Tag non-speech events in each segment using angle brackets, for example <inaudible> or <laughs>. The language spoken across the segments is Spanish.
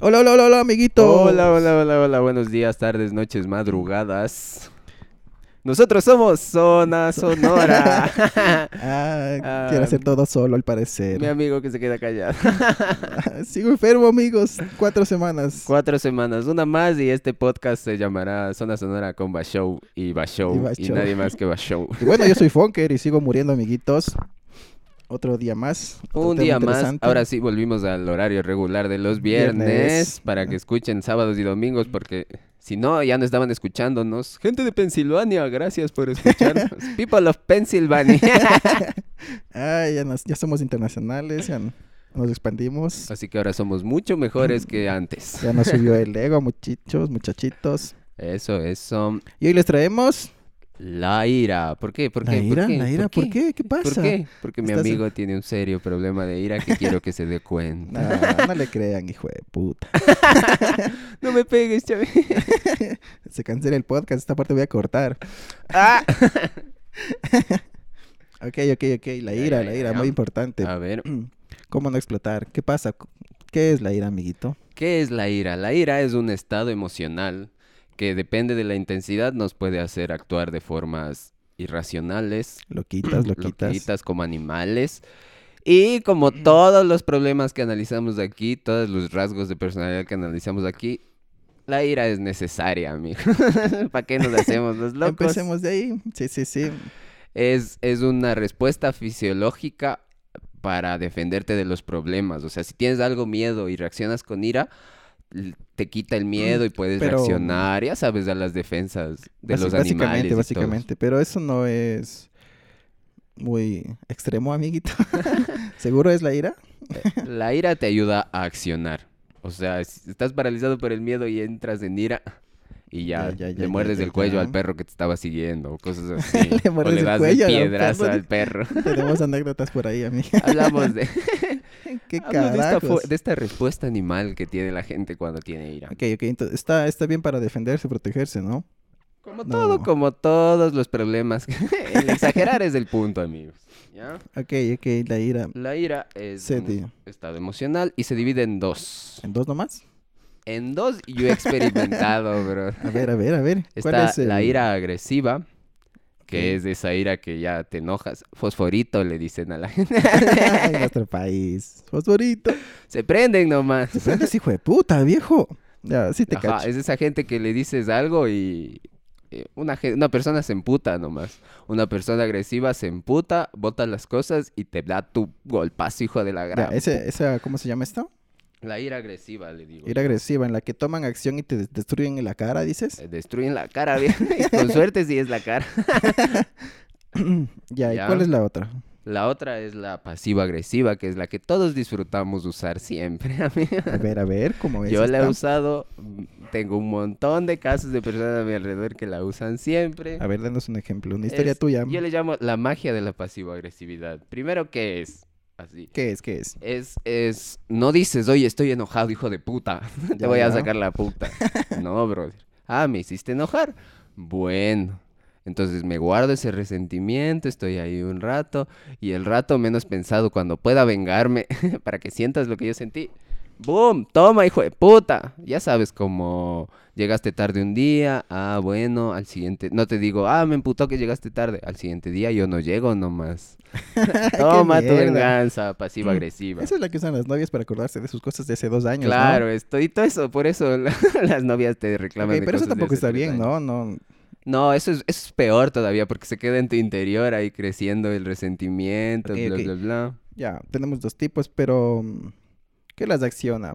Hola, hola, hola, hola, amiguito. Hola, hola, hola, hola, buenos días, tardes, noches, madrugadas. Nosotros somos Zona Sonora. <laughs> Ah, <laughs> Ah, quiero hacer todo solo, al parecer. Mi amigo que se queda callado. <laughs> Sigo enfermo, amigos. Cuatro semanas. Cuatro semanas, una más y este podcast se llamará Zona Sonora con Bashow y Bashow Y y, nadie más que Bashow. Y bueno, yo soy Fonker y sigo muriendo, amiguitos. Otro día más. otro Un día más, ahora sí volvimos al horario regular de los viernes, Viernes. para que escuchen sábados y domingos porque si no ya no estaban escuchándonos. Gente de Pensilvania, gracias por escucharnos. <laughs> People of Pennsylvania. <laughs> Ay, ya, nos- ya somos internacionales, ya nos expandimos. Así que ahora somos mucho mejores que <laughs> antes. Ya nos subió el ego, muchachos, muchachitos. Eso, eso. Y hoy les traemos La ira. ¿Por qué? ¿Por la qué? ¿Por ira, qué? la ira. ¿Por qué? ¿Qué pasa? ¿Por qué? Porque mi amigo tiene un serio problema de ira que quiero que se dé cuenta. No, <laughs> no le crean, hijo de puta. <laughs> No me pegues, Chavi. <laughs> Se cancela el podcast, esta parte voy a cortar. Ah. Ok, ok, ok. La ira, la ira, muy importante. A ver, <clears throat> ¿Cómo no explotar? ¿Qué pasa? ¿Qué es la ira, amiguito? ¿qué es la ira? La ira es un estado emocional que depende de la intensidad nos puede hacer actuar de formas irracionales, Loquitas, loquitas. <clears throat> loquitas como animales. Y como todos los problemas que analizamos aquí, todos los rasgos de personalidad que analizamos aquí, la ira es necesaria, amigo. <laughs> ¿Para qué nos <laughs> hacemos los locos? Empecemos de ahí. Sí, sí, sí. Es, es una respuesta fisiológica para defenderte de los problemas. O sea, si tienes algo miedo y reaccionas con ira, te quita el miedo y puedes pero- reaccionar, ya sabes, a las defensas de los básicamente, animales. todo. básicamente. Pero eso no es muy extremo, amiguito. <laughs> ¿Seguro es la ira? La ira te ayuda a accionar. O sea, si estás paralizado por el miedo y entras en ira y ya, Ya, ya, ya, le muerdes el cuello al perro que te estaba siguiendo o cosas <laughs> así. Le o le das el piedrazo perro. al perro. <laughs> Tenemos anécdotas por ahí, amigo. <laughs> Hablamos de, ¿Qué de, esta, de esta respuesta animal que tiene la gente cuando tiene ira. Ok, ok. Entonces, está, está bien para defenderse, protegerse, ¿no? Como No. todo, como todos los problemas. el exagerar es el punto, amigos. ¿ya? Ok, ok. La ira. La ira es un estado emocional y se divide en dos. ¿En dos nomás? En dos yo he experimentado, <laughs> bro. A ver, a ver, a ver. ¿Cuál Está es el- la ira agresiva, que es de esa ira que ya te enojas. Fosforito le dicen a la <laughs> gente. en nuestro país. Fosforito. Se prenden nomás. Te prendes, hijo de puta, viejo. Ya, sí te Ajá, cacho. es esa gente que le dices algo y eh, una, una persona se emputa nomás. Una persona agresiva se emputa, bota las cosas y te da tu golpazo, hijo de la Ya, gran. ese, esa, ¿cómo se llama esto? La ira agresiva, le digo. Ira agresiva, en la que toman acción y te des- destruyen en la cara, dices. Eh, Destruyen la cara, <laughs> bien. Con suerte sí es la cara. <laughs> ya, ¿y Ya. cuál es la otra? La otra es la pasiva-agresiva, que es la que todos disfrutamos usar siempre. <laughs> amigo. A ver, a ver, ¿cómo es Yo la he usado, mm, tengo un montón de casos de personas a mi alrededor que la usan siempre. A ver, danos un ejemplo, una historia Es- tuya. Yo le llamo la magia de la pasivo-agresividad. Primero, ¿qué es? Así. ¿Qué es? ¿Qué es? Es, es, no dices, oye, estoy enojado, hijo de puta. <laughs> Te Ya, voy a sacar la puta. <laughs> no, brother. Ah, me hiciste enojar. Bueno. Entonces me guardo ese resentimiento, estoy ahí un rato y el rato menos pensado cuando pueda vengarme <laughs> para que sientas lo que yo sentí. ¡Boom! Toma, hijo de puta. Ya sabes cómo llegaste tarde un día. Ah, bueno, al siguiente. No te digo, ah, me emputó que llegaste tarde. Al siguiente día yo no llego nomás. <laughs> Toma tu venganza pasiva-agresiva. Esa es la que usan las novias para acordarse de sus cosas de hace dos años, Claro, ¿no? esto y todo eso, por eso la- <laughs> las novias te reclaman. Ok, de pero eso cosas tampoco está bien. ¿no? No, No, eso es, eso es peor todavía porque se queda en tu interior ahí creciendo el resentimiento, Ok, bla, bla, bla. Ya, tenemos dos tipos, pero ¿qué las acciona?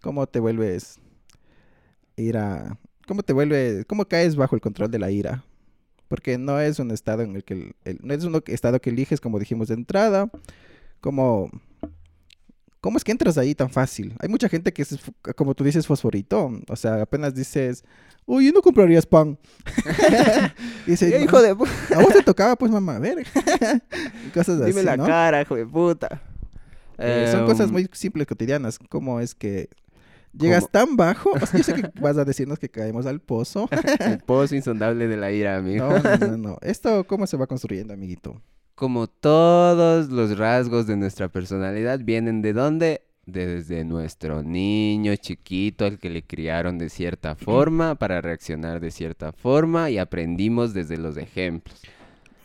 ¿Cómo te vuelves ira? ¿Cómo te vuelves, cómo caes bajo el control de la ira? Porque no es un estado en el que el- el- no es un estado que eliges como dijimos de entrada. Como ¿Cómo es que entras ahí tan fácil? Hay mucha gente que es, como tú dices, fosforito. O sea, apenas dices, uy, no comprarías <laughs> pan. Dice, hijo de pu- a vos te tocaba, pues, mamá, a ver. Y <laughs> cosas así, dime la ¿no? cara, hijo de puta. Eh, son cosas Em, muy simples, cotidianas. ¿Cómo es que llegas ¿Cómo? tan bajo? O sea, yo sé que <laughs> vas a decirnos que caemos al pozo. <laughs> El pozo insondable de la ira, amigo. No, no, no, no. <laughs> ¿Esto cómo se va construyendo, amiguito? Como todos los rasgos de nuestra personalidad vienen de dónde? desde nuestro niño chiquito al que le criaron de cierta forma para reaccionar de cierta forma y aprendimos desde los ejemplos.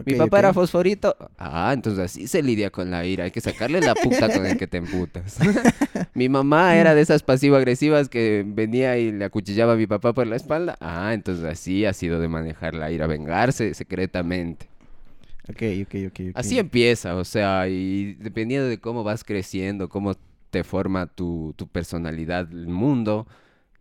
Mi papá era fosforito. Ah, entonces así se lidia con la ira. Hay que sacarle la puta con el que te emputas. <laughs> mi mamá era de esas pasivo-agresivas que venía y le acuchillaba a mi papá por la espalda. Ah, entonces así ha sido de manejar la ira, vengarse secretamente. Ok, ok, ok. ok. Así empieza, o sea, y dependiendo de cómo vas creciendo, cómo te forma tu, tu personalidad, el mundo,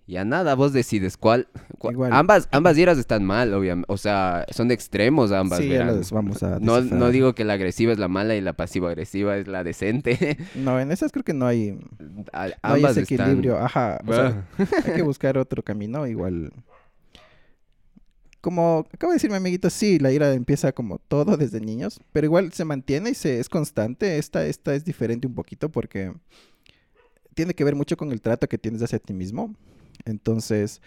ya nada, vos decides cuál. cuál- Igual. Ambas, ambas iras están mal, obviamente, o sea, son extremos ambas. Sí, ya vamos a no, no digo que la agresiva es la mala y la pasivo-agresiva es la decente. <laughs> No, en esas creo que no hay, A- no hay ambas ese están- equilibrio. Ajá. o sea, Ah. hay que buscar otro camino, igual. Como acaba de decir mi amiguito, sí, la ira empieza como todo desde niños, pero igual se mantiene y se es constante. Esta, esta es diferente un poquito porque tiene que ver mucho con el trato que tienes hacia ti mismo. Entonces,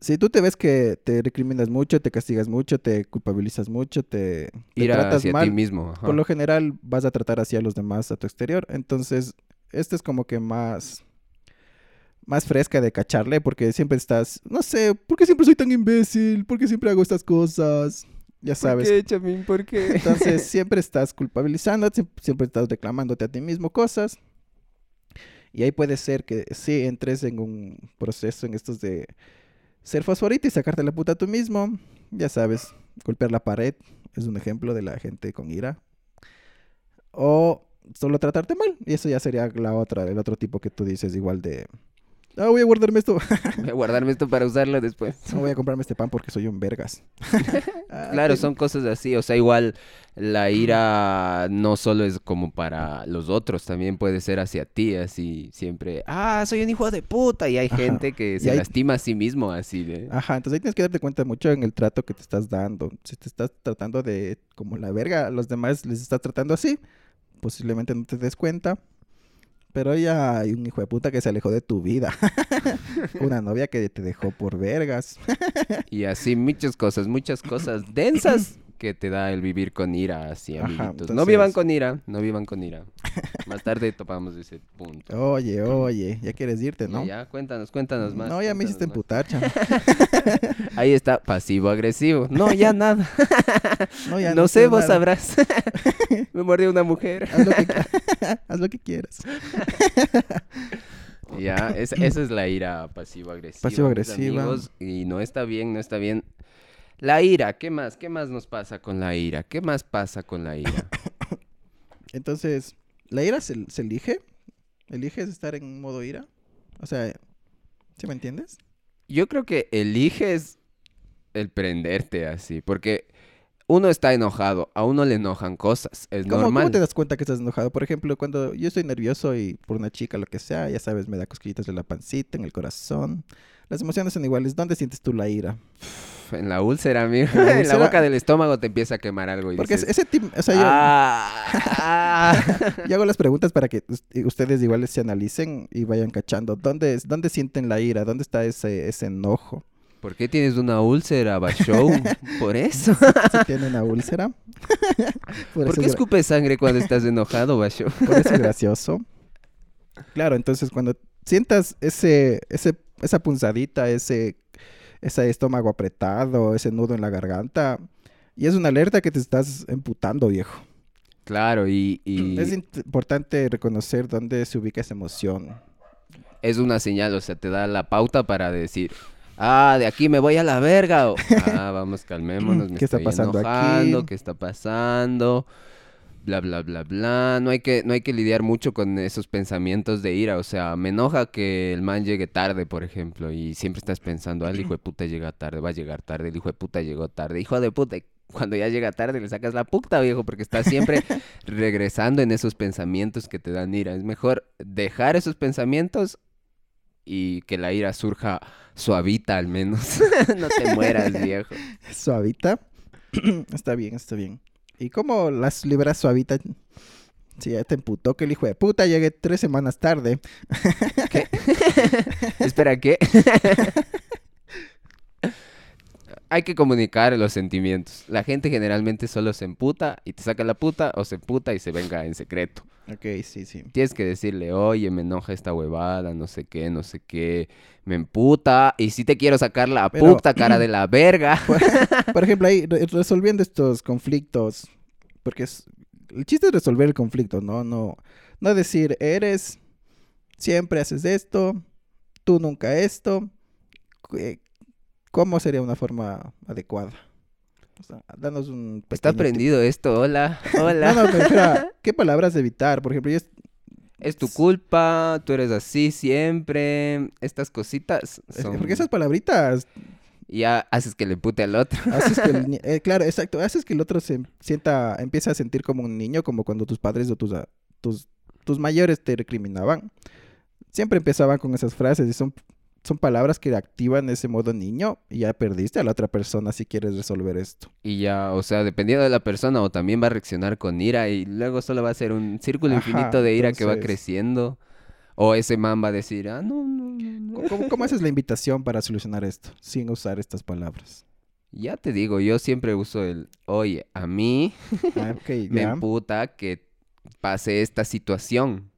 si tú te ves que te recriminas mucho, te castigas mucho, te culpabilizas mucho, te, te Ir tratas hacia mal, ti mismo. ajá. por lo general vas a tratar así a los demás a tu exterior. Entonces, este es como que más más fresca de cacharle porque siempre estás, no sé, ¿por qué siempre soy tan imbécil? ¿Por qué siempre hago estas cosas? Ya sabes. ¿Por qué, Chamín? ¿Por qué? Entonces, <laughs> siempre estás culpabilizando, sie- siempre estás reclamándote a ti mismo cosas. Y ahí puede ser que sí entres en un proceso en estos de ser fosforito y sacarte la puta tú mismo. Ya sabes, golpear la pared es un ejemplo de la gente con ira. O solo tratarte mal. Y eso ya sería la otra, el otro tipo que tú dices, igual de. Ah, voy a guardarme esto. <laughs> Voy a guardarme esto para usarlo después. <laughs> No voy a comprarme este pan porque soy un vergas. <laughs> Ah, Claro, son cosas así, o sea, igual la ira no solo es como para los otros, también puede ser hacia ti, así siempre, ah, soy un hijo de puta, y hay Ajá. gente que se hay- lastima a sí mismo, así de... Ajá, entonces ahí tienes que darte cuenta mucho en el trato que te estás dando. Si te estás tratando de como la verga, a los demás les estás tratando así, posiblemente no te des cuenta. Pero ya hay un hijo de puta que se alejó de tu vida. <laughs> Una novia que te dejó por vergas. Y así muchas cosas, muchas cosas densas que te da el vivir con ira, así, Ajá. No vivan con ira, no vivan con ira. Más tarde topamos ese punto. Oye, oye, ya quieres irte, ¿no? Ya, ya, cuéntanos, cuéntanos más. no, ya me hiciste emputar, chamo. <laughs> Ahí está, pasivo-agresivo. No, ya nada. <laughs> No, ya no sé, quiero vos nada. sabrás. <laughs> Me mordió una mujer. Haz lo que, qui- haz lo que quieras. Ya, es- esa es la ira pasivo-agresiva. Pasivo-agresiva. Y no está bien, no está bien. La ira, ¿qué más? ¿Qué más nos pasa con la ira? ¿Qué más pasa con la ira? <coughs> Entonces, ¿la ira se, se elige? ¿Eliges estar en modo ira? O sea, ¿sí me entiendes? Yo creo que eliges el prenderte así, porque uno está enojado, a uno le enojan cosas, es ¿Cómo, normal. cómo te das cuenta que estás enojado? Por ejemplo, cuando yo estoy nervioso y por una chica, lo que sea, ya sabes, me da cosquillitas en la pancita, en el corazón. Las emociones son iguales. ¿Dónde sientes tú la ira? En la úlsera, amigo. En la úlcera- <laughs> boca del estómago te empieza a quemar algo y Porque dices, ese tipo, o sea, yo, "Ah, ah". <laughs> yo hago las preguntas para que ustedes igual se analicen y vayan cachando. ¿Dónde, es- dónde sienten la ira? ¿Dónde está ese, ese enojo? ¿Por qué tienes una úlcera, Bashow? <laughs> Por eso. ¿Si tiene una úlcera? por, ¿Por eso qué es escupes sangre cuando estás enojado, Bashow? por eso es gracioso. Claro, entonces cuando sientas ese, ese, esa punzadita, ese, ese estómago apretado, ese nudo en la garganta, y es una alerta que te estás emputando, viejo. Claro, y, y <clears throat> Es importante reconocer dónde se ubica esa emoción. es una señal, o sea, te da la pauta para decir, ah, de aquí me voy a la verga. O, <laughs> ah, vamos, calmémonos, me ¿Qué está estoy pasando aquí? enojando, ¿qué está pasando? Bla, bla, bla, bla. No hay, que, no hay que lidiar mucho con esos pensamientos de ira. O sea, me enoja que el man llegue tarde, por ejemplo, y siempre estás pensando, ah, el hijo de puta llega tarde, va a llegar tarde, el hijo de puta llegó tarde, hijo de puta. Cuando ya llega tarde le sacas la puta, viejo, porque estás siempre <laughs> regresando en esos pensamientos que te dan ira. Es mejor dejar esos pensamientos y que la ira surja suavita al menos. <laughs> no te mueras, viejo. <laughs> Suavita. <clears throat> está bien, está bien. ¿Y cómo las libras suavita? Si ya te emputó que el hijo de puta llegue tres semanas tarde. <laughs> Espera, ¿qué? <laughs> hay que comunicar los sentimientos. La gente generalmente solo se emputa y te saca la puta o se puta y se venga en secreto. Ok, sí, sí. Tienes que decirle, oye, me enoja esta huevada, no sé qué, no sé qué, me emputa y si te quiero sacar la Pero- puta cara de la verga. <laughs> Por ejemplo, ahí re- resolviendo estos conflictos, porque es, el chiste es resolver el conflicto, ¿no? No, no decir, eres, siempre haces esto, tú nunca esto. eh, ¿Cómo sería una forma adecuada? O sea, danos un Está tip. aprendido esto, hola, <laughs> hola. No, no, pero espera, <laughs> ¿qué palabras evitar? Por ejemplo, yo es- Es tu culpa, tú eres así siempre. Estas cositas es- son... porque esas palabritas Ya haces que le pute al otro. haces que el <laughs> eh, claro, exacto, haces que el otro se sienta, empiece a sentir como un niño, como cuando tus padres o tus, a- tus, tus mayores te recriminaban. Siempre empezaban con esas frases y son, son palabras que activan ese modo niño y ya perdiste a la otra persona si quieres resolver esto. Y ya, o sea, dependiendo de la persona, o también va a reaccionar con ira y luego solo va a ser un círculo Ajá, infinito de ira que va creciendo. O ese man va a decir, ah, no, no, no, no. ¿Cómo, haces la invitación para solucionar esto sin usar estas palabras? Ya te digo, yo siempre uso el, oye, a mí Ah, <laughs> me emputa que pase esta situación.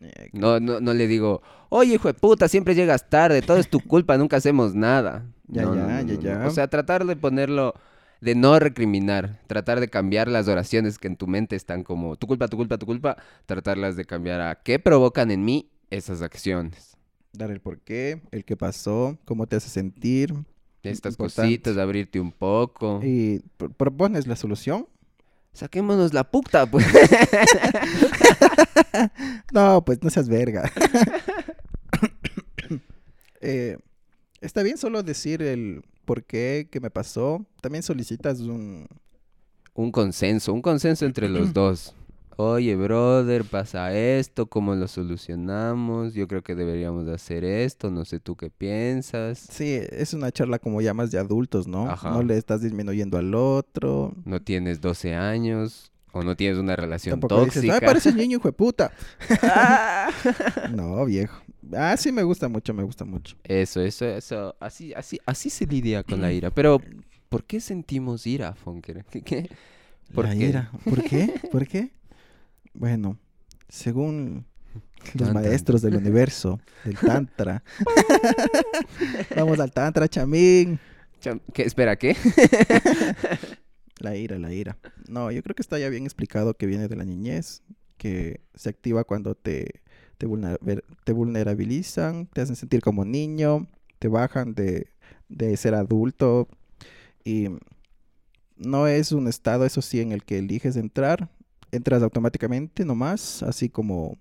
Eh, No, no, no le digo, oye, hijo de puta, siempre llegas tarde, todo es tu <laughs> culpa, nunca hacemos nada. Ya, No, ya, no, ya, ya. O sea, tratar de ponerlo, de no recriminar, tratar de cambiar las oraciones que en tu mente están como, tu culpa, tu culpa, tu culpa, tratarlas de cambiar a qué provocan en mí esas acciones. Dar el por qué, el qué pasó, cómo te hace sentir. Estas Importante. cositas, abrirte un poco. Y pro- propones la solución. Saquémonos la puta, <laughs> pues. <laughs> No, pues no seas verga. <coughs> Eh, está bien solo decir el por qué, qué me pasó. También solicitas un... un consenso, un consenso entre los <clears throat> dos. Oye, brother, pasa esto, ¿cómo lo solucionamos? Yo creo que deberíamos de hacer esto, no sé tú qué piensas. Sí, es una charla como ya más de adultos, ¿no? Ajá. No le estás disminuyendo al otro. No tienes 12 años o no tienes una relación Tampoco dices, tóxica. ay, parece niño, hijo de puta. <laughs> no, viejo. Ah, sí me gusta mucho, me gusta mucho. Eso, eso, eso, así, así, así se lidia con la ira. Pero, ¿por qué sentimos ira, Fonker? ¿Por La qué? ira. ¿Por qué? ¿Por qué? Bueno, según <laughs> los maestros del universo, del Tantra. <laughs> Vamos al Tantra, chamín. Cham- ¿Qué? Espera, ¿qué? <laughs> La ira, la ira. No, yo creo que está ya bien explicado que viene de la niñez, que se activa cuando te, te, vulner- te vulnerabilizan, te hacen sentir como niño, te bajan de, de ser adulto y no es un estado, eso sí, en el que eliges entrar, entras automáticamente nomás, así como,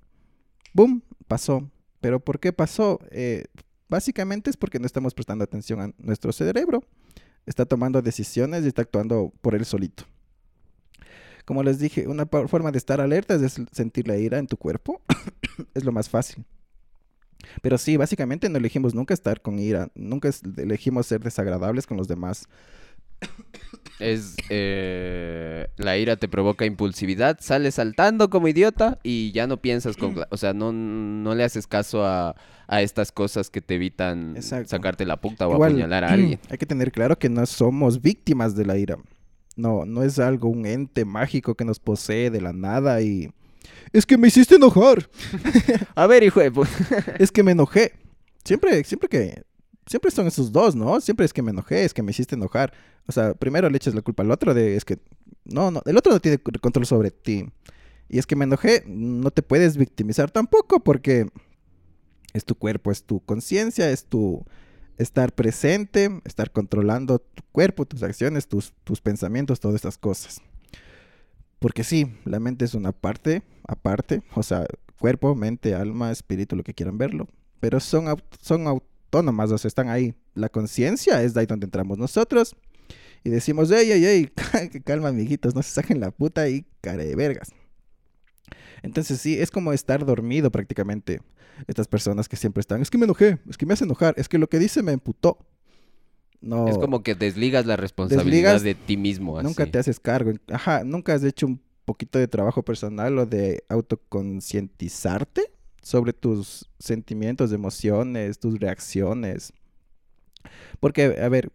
¡boom!, pasó. Pero ¿por qué pasó? Eh, básicamente es porque no estamos prestando atención a nuestro cerebro está tomando decisiones y está actuando por él solito. Como les dije, una forma de estar alerta es sentir la ira en tu cuerpo. <coughs> es lo más fácil. Pero sí, básicamente no elegimos nunca estar con ira. Nunca elegimos ser desagradables con los demás. Es, eh, la ira te provoca impulsividad, sales saltando como idiota y ya no piensas con, o sea, no, no le haces caso a, a estas cosas que te evitan Exacto. sacarte la puta o Igual, apuñalar a alguien. <clears throat> Hay que tener claro que no somos víctimas de la ira. No, no es algo, un ente mágico que nos posee de la nada y... Es que me hiciste enojar. <laughs> A ver, hijo de <laughs> es que me enojé. Siempre, siempre que, siempre son esos dos, ¿no? Siempre es que me enojé, es que me hiciste enojar. O sea, primero le echas la culpa al otro de, es que, no, no, el otro no tiene control sobre ti. Y es que me enojé, no te puedes victimizar tampoco porque es tu cuerpo, es tu conciencia, es tu estar presente, estar controlando tu cuerpo, tus acciones, tus, tus pensamientos, todas estas cosas. Porque sí, la mente es una parte aparte, o sea, cuerpo, mente, alma, espíritu, lo que quieran verlo, pero son, son autónomas, o sea, están ahí. La conciencia es de ahí donde entramos nosotros y decimos, ey, ey, ey, <laughs> calma, amiguitos, no se saquen la puta y care de vergas. Entonces sí, es como estar dormido prácticamente. Estas personas que siempre están, es que me enojé, es que me hace enojar, es que lo que dice me emputó. No, Es como que desligas la responsabilidad Desligas- de ti mismo. Así. nunca te haces cargo. Ajá, nunca has hecho un poquito de trabajo personal o de autoconcientizarte sobre tus sentimientos, emociones, tus reacciones. Porque, a ver,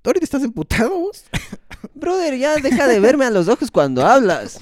¿Tú ahorita estás emputado vos? <laughs> Brother, ya deja de verme a los ojos cuando hablas.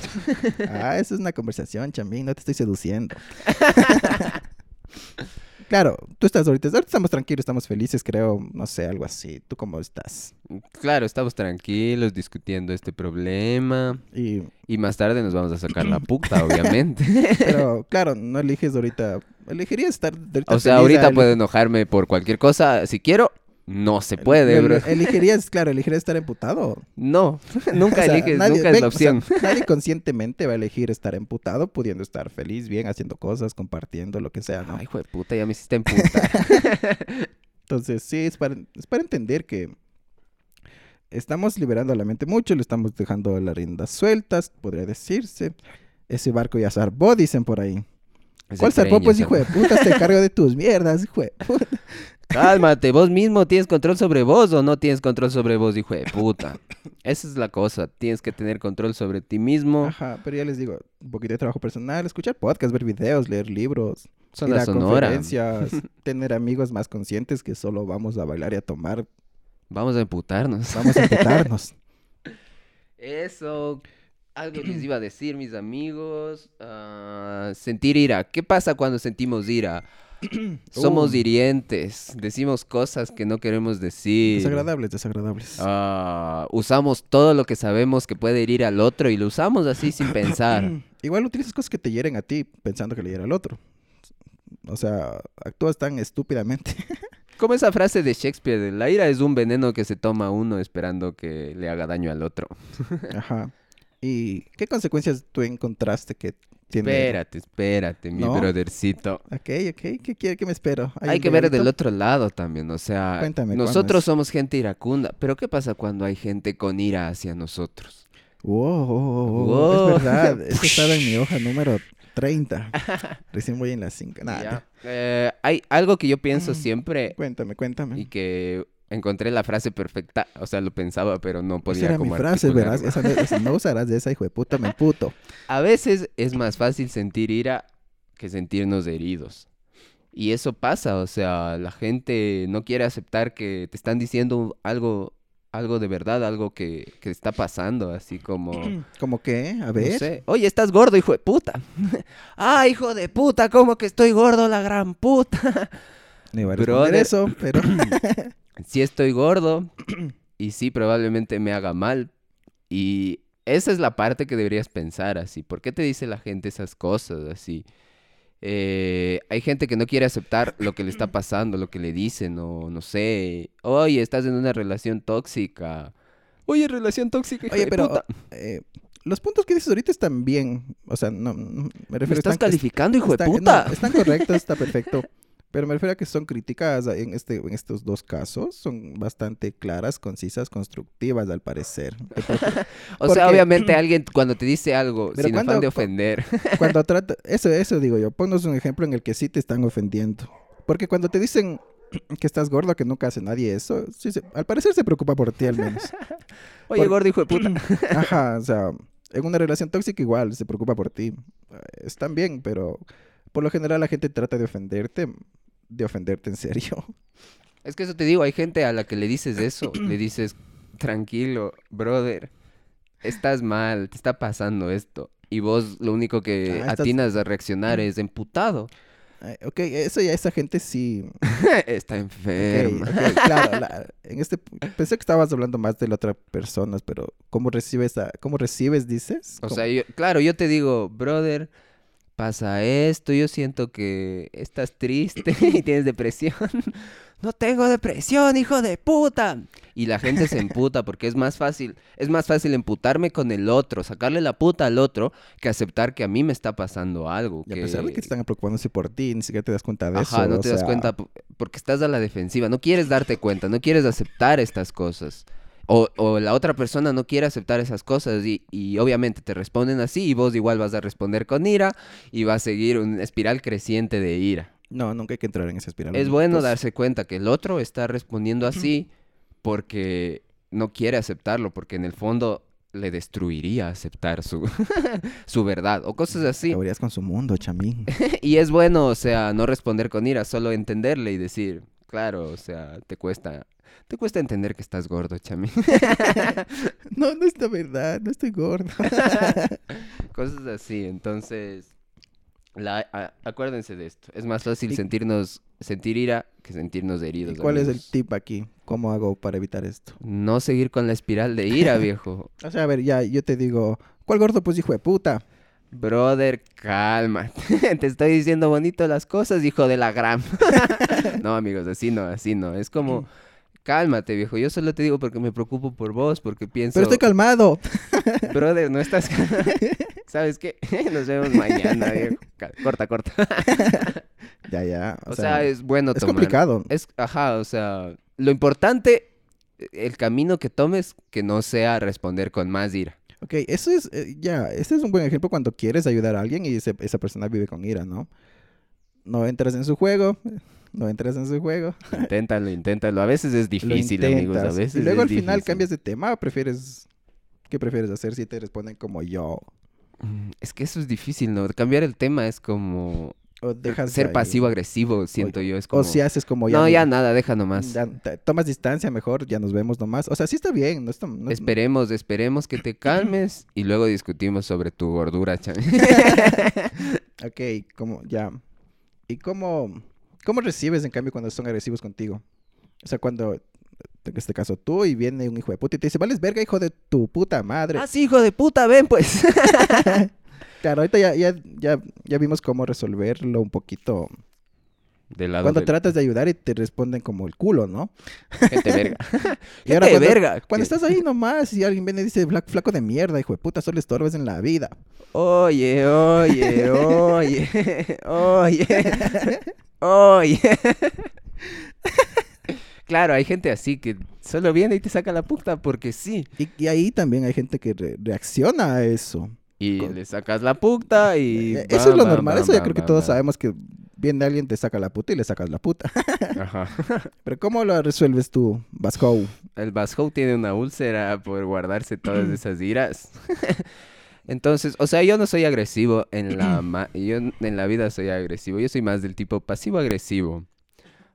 Ah, eso es una conversación, chambín, no te estoy seduciendo. <laughs> claro, tú estás ahorita, ahorita estamos tranquilos, estamos felices, creo, no sé, algo así. ¿Tú cómo estás? Claro, estamos tranquilos discutiendo este problema. Y, Y más tarde nos vamos a sacar la puta, obviamente. <laughs> pero, <laughs> claro, no eliges ahorita, elegirías estar ahorita O sea, feliz ahorita puedo enojarme por cualquier cosa. Si quiero, no se puede, ele- bro. Elegirías, claro, elegirías estar emputado. No, <laughs> nunca O sea, eliges, nadie- nunca es la o sea, opción. nadie <laughs> conscientemente va a elegir estar emputado, pudiendo estar feliz, bien, haciendo cosas, compartiendo, lo que sea, ¿no? Ay, hijo de puta, ya me hiciste emputar. <laughs> Entonces, sí, es para, es para entender que estamos liberando la mente mucho, le estamos dejando las riendas sueltas, podría decirse. Ese barco ya zarpó, dicen por ahí. Ese ¿Cuál zarpó? Pues, se- hijo de puta, te cargo de tus mierdas, hijo de puta. Cálmate, vos mismo tienes control sobre vos o no tienes control sobre vos, hijo de puta. Esa es la cosa, tienes que tener control sobre ti mismo. Ajá, pero ya les digo, un poquito de trabajo personal, escuchar podcasts, ver videos, leer libros, ir Zona a sonora. conferencias, <laughs> tener amigos más conscientes que solo vamos a bailar y a tomar, Vamos a emputarnos. vamos a emputarnos. <laughs> Eso, algo les iba a decir, mis amigos. ah, sentir ira. ¿Qué pasa cuando sentimos ira? <clears throat> Somos Uh. hirientes, decimos cosas que no queremos decir. desagradables, desagradables. Ah, usamos todo lo que sabemos que puede herir al otro y lo usamos así sin <clears throat> pensar. Igual utilizas cosas que te hieren a ti pensando que le hiera al otro. O sea, actúas tan estúpidamente. <laughs> Como esa frase de Shakespeare, de, la ira es un veneno que se toma uno esperando que le haga daño al otro. <laughs> Ajá. ¿Y qué consecuencias tú encontraste que tiene? Espérate, espérate, mi ¿No? brothercito. Ok, ok. ¿Qué, quiere que me espero? Hay que ver del otro lado también, o sea, Cuéntame, ¿cuándo nosotros somos gente iracunda, pero ¿qué pasa cuando hay gente con ira hacia nosotros? Wow, wow, wow. Es verdad. <laughs> Eso estaba en mi hoja número 30. Recién voy en la 5. Nada. Eh, hay algo que yo pienso siempre Cuéntame, cuéntame. y que encontré la frase perfecta, o sea, lo pensaba, pero no Esa podía era mi como frase, articularlo. Esa, esa- no usarás de esa, hijo de puta, me puto. A veces es más fácil sentir ira que sentirnos heridos. Y eso pasa, o sea, la gente no quiere aceptar que te están diciendo algo, algo de verdad, algo que, que está pasando, así como... <clears throat> ¿Cómo qué? A No ver. sé. Oye, estás gordo, hijo de puta. <laughs> ah, hijo de puta, ¿cómo que estoy gordo, la gran puta? No iba a Brother. eso, pero... <clears throat> sí estoy gordo <clears throat> y sí probablemente me haga mal. Y esa es la parte que deberías pensar así. ¿Por qué te dice la gente esas cosas así? Eh, hay gente que no quiere aceptar lo que le está <clears throat> pasando, lo que le dicen, o no sé. Oye, estás en una relación tóxica. Oye, relación tóxica, Oye, de pero puta. eh, los puntos que dices ahorita están bien. O sea, no, me ¿Me refiero estás están, calificando, hijo de no, puta? están correctos, está perfecto. <laughs> Pero me refiero a que son críticas en, este, en estos dos casos. Son bastante claras, concisas, constructivas, al parecer. <laughs> O <laughs> Porque- sea, obviamente alguien <clears throat> cuando te dice algo sin afán cuando- de ofender. <laughs> Cuando trata... Eso, eso digo yo. Ponnos un ejemplo en el que sí te están ofendiendo. Porque cuando te dicen <clears throat> que estás gordo, que nunca hace nadie eso, sí al parecer se preocupa por ti al menos. Oye, gordo, hijo de puta. <clears throat> Ajá, o sea, en una relación tóxica igual se preocupa por ti. Están bien, pero por lo general la gente trata de ofenderte, de ofenderte en serio. <laughs> Es que eso te digo, hay gente a la que le dices eso, <clears throat> le dices, tranquilo, brother, estás mal, te está pasando esto. Y vos lo único que Ah, estás- atinas a reaccionar <clears throat> es emputado. Ok, eso ya esa gente sí. <laughs> está enferma. claro, la- en este pensé que estabas hablando más de la otra persona, pero ¿cómo recibes a, cómo recibes dices? O sea, yo- claro, yo te digo, brother, pasa esto, yo siento que estás triste <laughs> y tienes depresión. <laughs> No tengo depresión, hijo de puta. Y la gente se <laughs> emputa porque es más fácil, es más fácil emputarme con el otro, sacarle la puta al otro, que aceptar que a mí me está pasando algo. y a que... pesar de que están preocupándose por ti, ni siquiera te das cuenta de Ajá, eso. no o te das cuenta po- porque estás a la defensiva, no quieres darte cuenta, no quieres aceptar estas cosas. O, o la otra persona no quiere aceptar esas cosas y, y obviamente te responden así y vos igual vas a responder con ira y va a seguir una espiral creciente de ira. No, nunca hay que entrar en esa espiral. Es bueno Pues, darse cuenta que el otro está respondiendo así porque no quiere aceptarlo, porque en el fondo le destruiría aceptar su, <laughs> su verdad o cosas así. Acabarías con su mundo, chamín. <laughs> Y es bueno, o sea, no responder con ira, solo entenderle y decir, claro, o sea, te cuesta, te cuesta entender que estás gordo, chami. <laughs> No, no es la verdad, no estoy gordo. <laughs> Cosas así, entonces, la, a- acuérdense de esto. Es más fácil Y- sentirnos, sentir ira que sentirnos heridos. ¿Y cuál es el tip aquí? ¿Cómo hago para evitar esto? No seguir con la espiral de ira, viejo. <laughs> O sea, a ver, ya, yo te digo, ¿cuál gordo? Pues hijo de puta. Brother, calma. Te estoy diciendo bonito las cosas, hijo de la gran. no, amigos, así no, así no. Es como, cálmate, viejo. Yo solo te digo porque me preocupo por vos, porque pienso, Pero estoy calmado. <laughs> brother, no estás. <laughs> ¿Sabes qué? <laughs> Nos vemos mañana, viejo. Corta, corta. Ya, ya. O, sea, es bueno es tomar. complicado. Es, ajá, o sea, lo importante, el camino que tomes, que no sea responder con más ira. Ok, eso es, eh, ya, ese es un buen ejemplo cuando quieres ayudar a alguien y ese- esa persona vive con ira, ¿no? No entras en su juego, no entras en su juego. Inténtalo, inténtalo. A veces es difícil, amigos. A veces Y luego es al final difícil. cambias de tema o prefieres, ¿qué prefieres hacer si te responden como yo? Mm, Es que eso es difícil, ¿no? Cambiar el tema es como O dejas ser pasivo-agresivo, siento yo. Es como... O si haces como ya. no, no- ya nada, deja nomás. ya tomas distancia mejor, ya nos vemos nomás. O sea, sí está bien, no está... no- Esperemos, esperemos que te <clears throat> calmes y luego discutimos sobre tu gordura, chame. <laughs> <laughs> Ok, como ya. ¿Y cómo, cómo recibes en cambio cuando son agresivos contigo? O sea, cuando, en este caso tú, y viene un hijo de puta y te dice, vales verga, hijo de tu puta madre. ah, sí, hijo de puta, ven pues. <laughs> Claro, ahorita ya, ya, ya, ya vimos cómo resolverlo un poquito. Del lado Cuando del- tratas de ayudar y te responden como el culo, ¿no? Gente verga. <laughs> Y ahora Gente cuando, verga. cuando que- estás ahí nomás y alguien viene y dice, "Fla- flaco de mierda, hijo de puta, solo estorbas en la vida. Oye, oye, oye, <laughs> oye, oye. <laughs> Claro, hay gente así que solo viene y te saca la puta porque sí. Y, y ahí también hay gente que re- reacciona a eso. Y Con- le sacas la puta y... Eh, eso es lo normal, eso ya bam, creo que todos sabemos que viene alguien, te saca la puta y le sacas la puta. <laughs> Ajá. Pero ¿cómo lo resuelves tú, Vasco? El Basjo tiene una úlcera por guardarse todas <clears throat> esas iras. <laughs> Entonces, o sea, yo no soy agresivo en la <clears throat> ma- yo en la vida soy agresivo, yo soy más del tipo pasivo agresivo.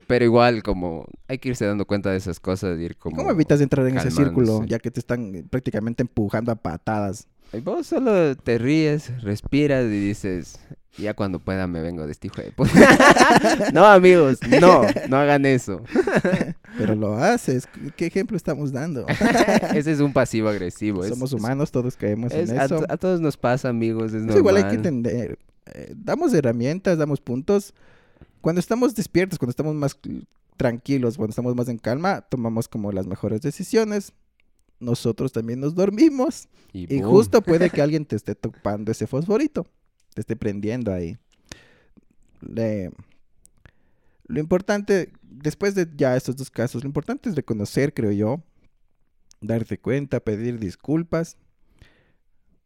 Pero igual como hay que irse dando cuenta de esas cosas ir como ¿Cómo evitas entrar en ese círculo ya que te están eh, prácticamente empujando a patadas? Y vos solo te ríes, respiras y dices, ya cuando pueda me vengo de este hijo de puta. <laughs> no, amigos, no, no hagan eso. <laughs> Pero lo haces. ¿Qué- ¿Qué ejemplo estamos dando? <laughs> Ese es un pasivo agresivo. es- Somos es- humanos, todos caemos es- en eso. a todos nos pasa, amigos, es Eso normal. igual hay que entender. Eh, damos herramientas, damos puntos. Cuando estamos despiertos, cuando estamos más tranquilos, cuando estamos más en calma, tomamos como las mejores decisiones. Nosotros también nos dormimos. Y, justo puede que <laughs> alguien te esté topando ese fosforito. Te esté prendiendo ahí. Le- Lo importante, después de ya estos dos casos, lo importante es reconocer, creo yo, darte cuenta, pedir disculpas.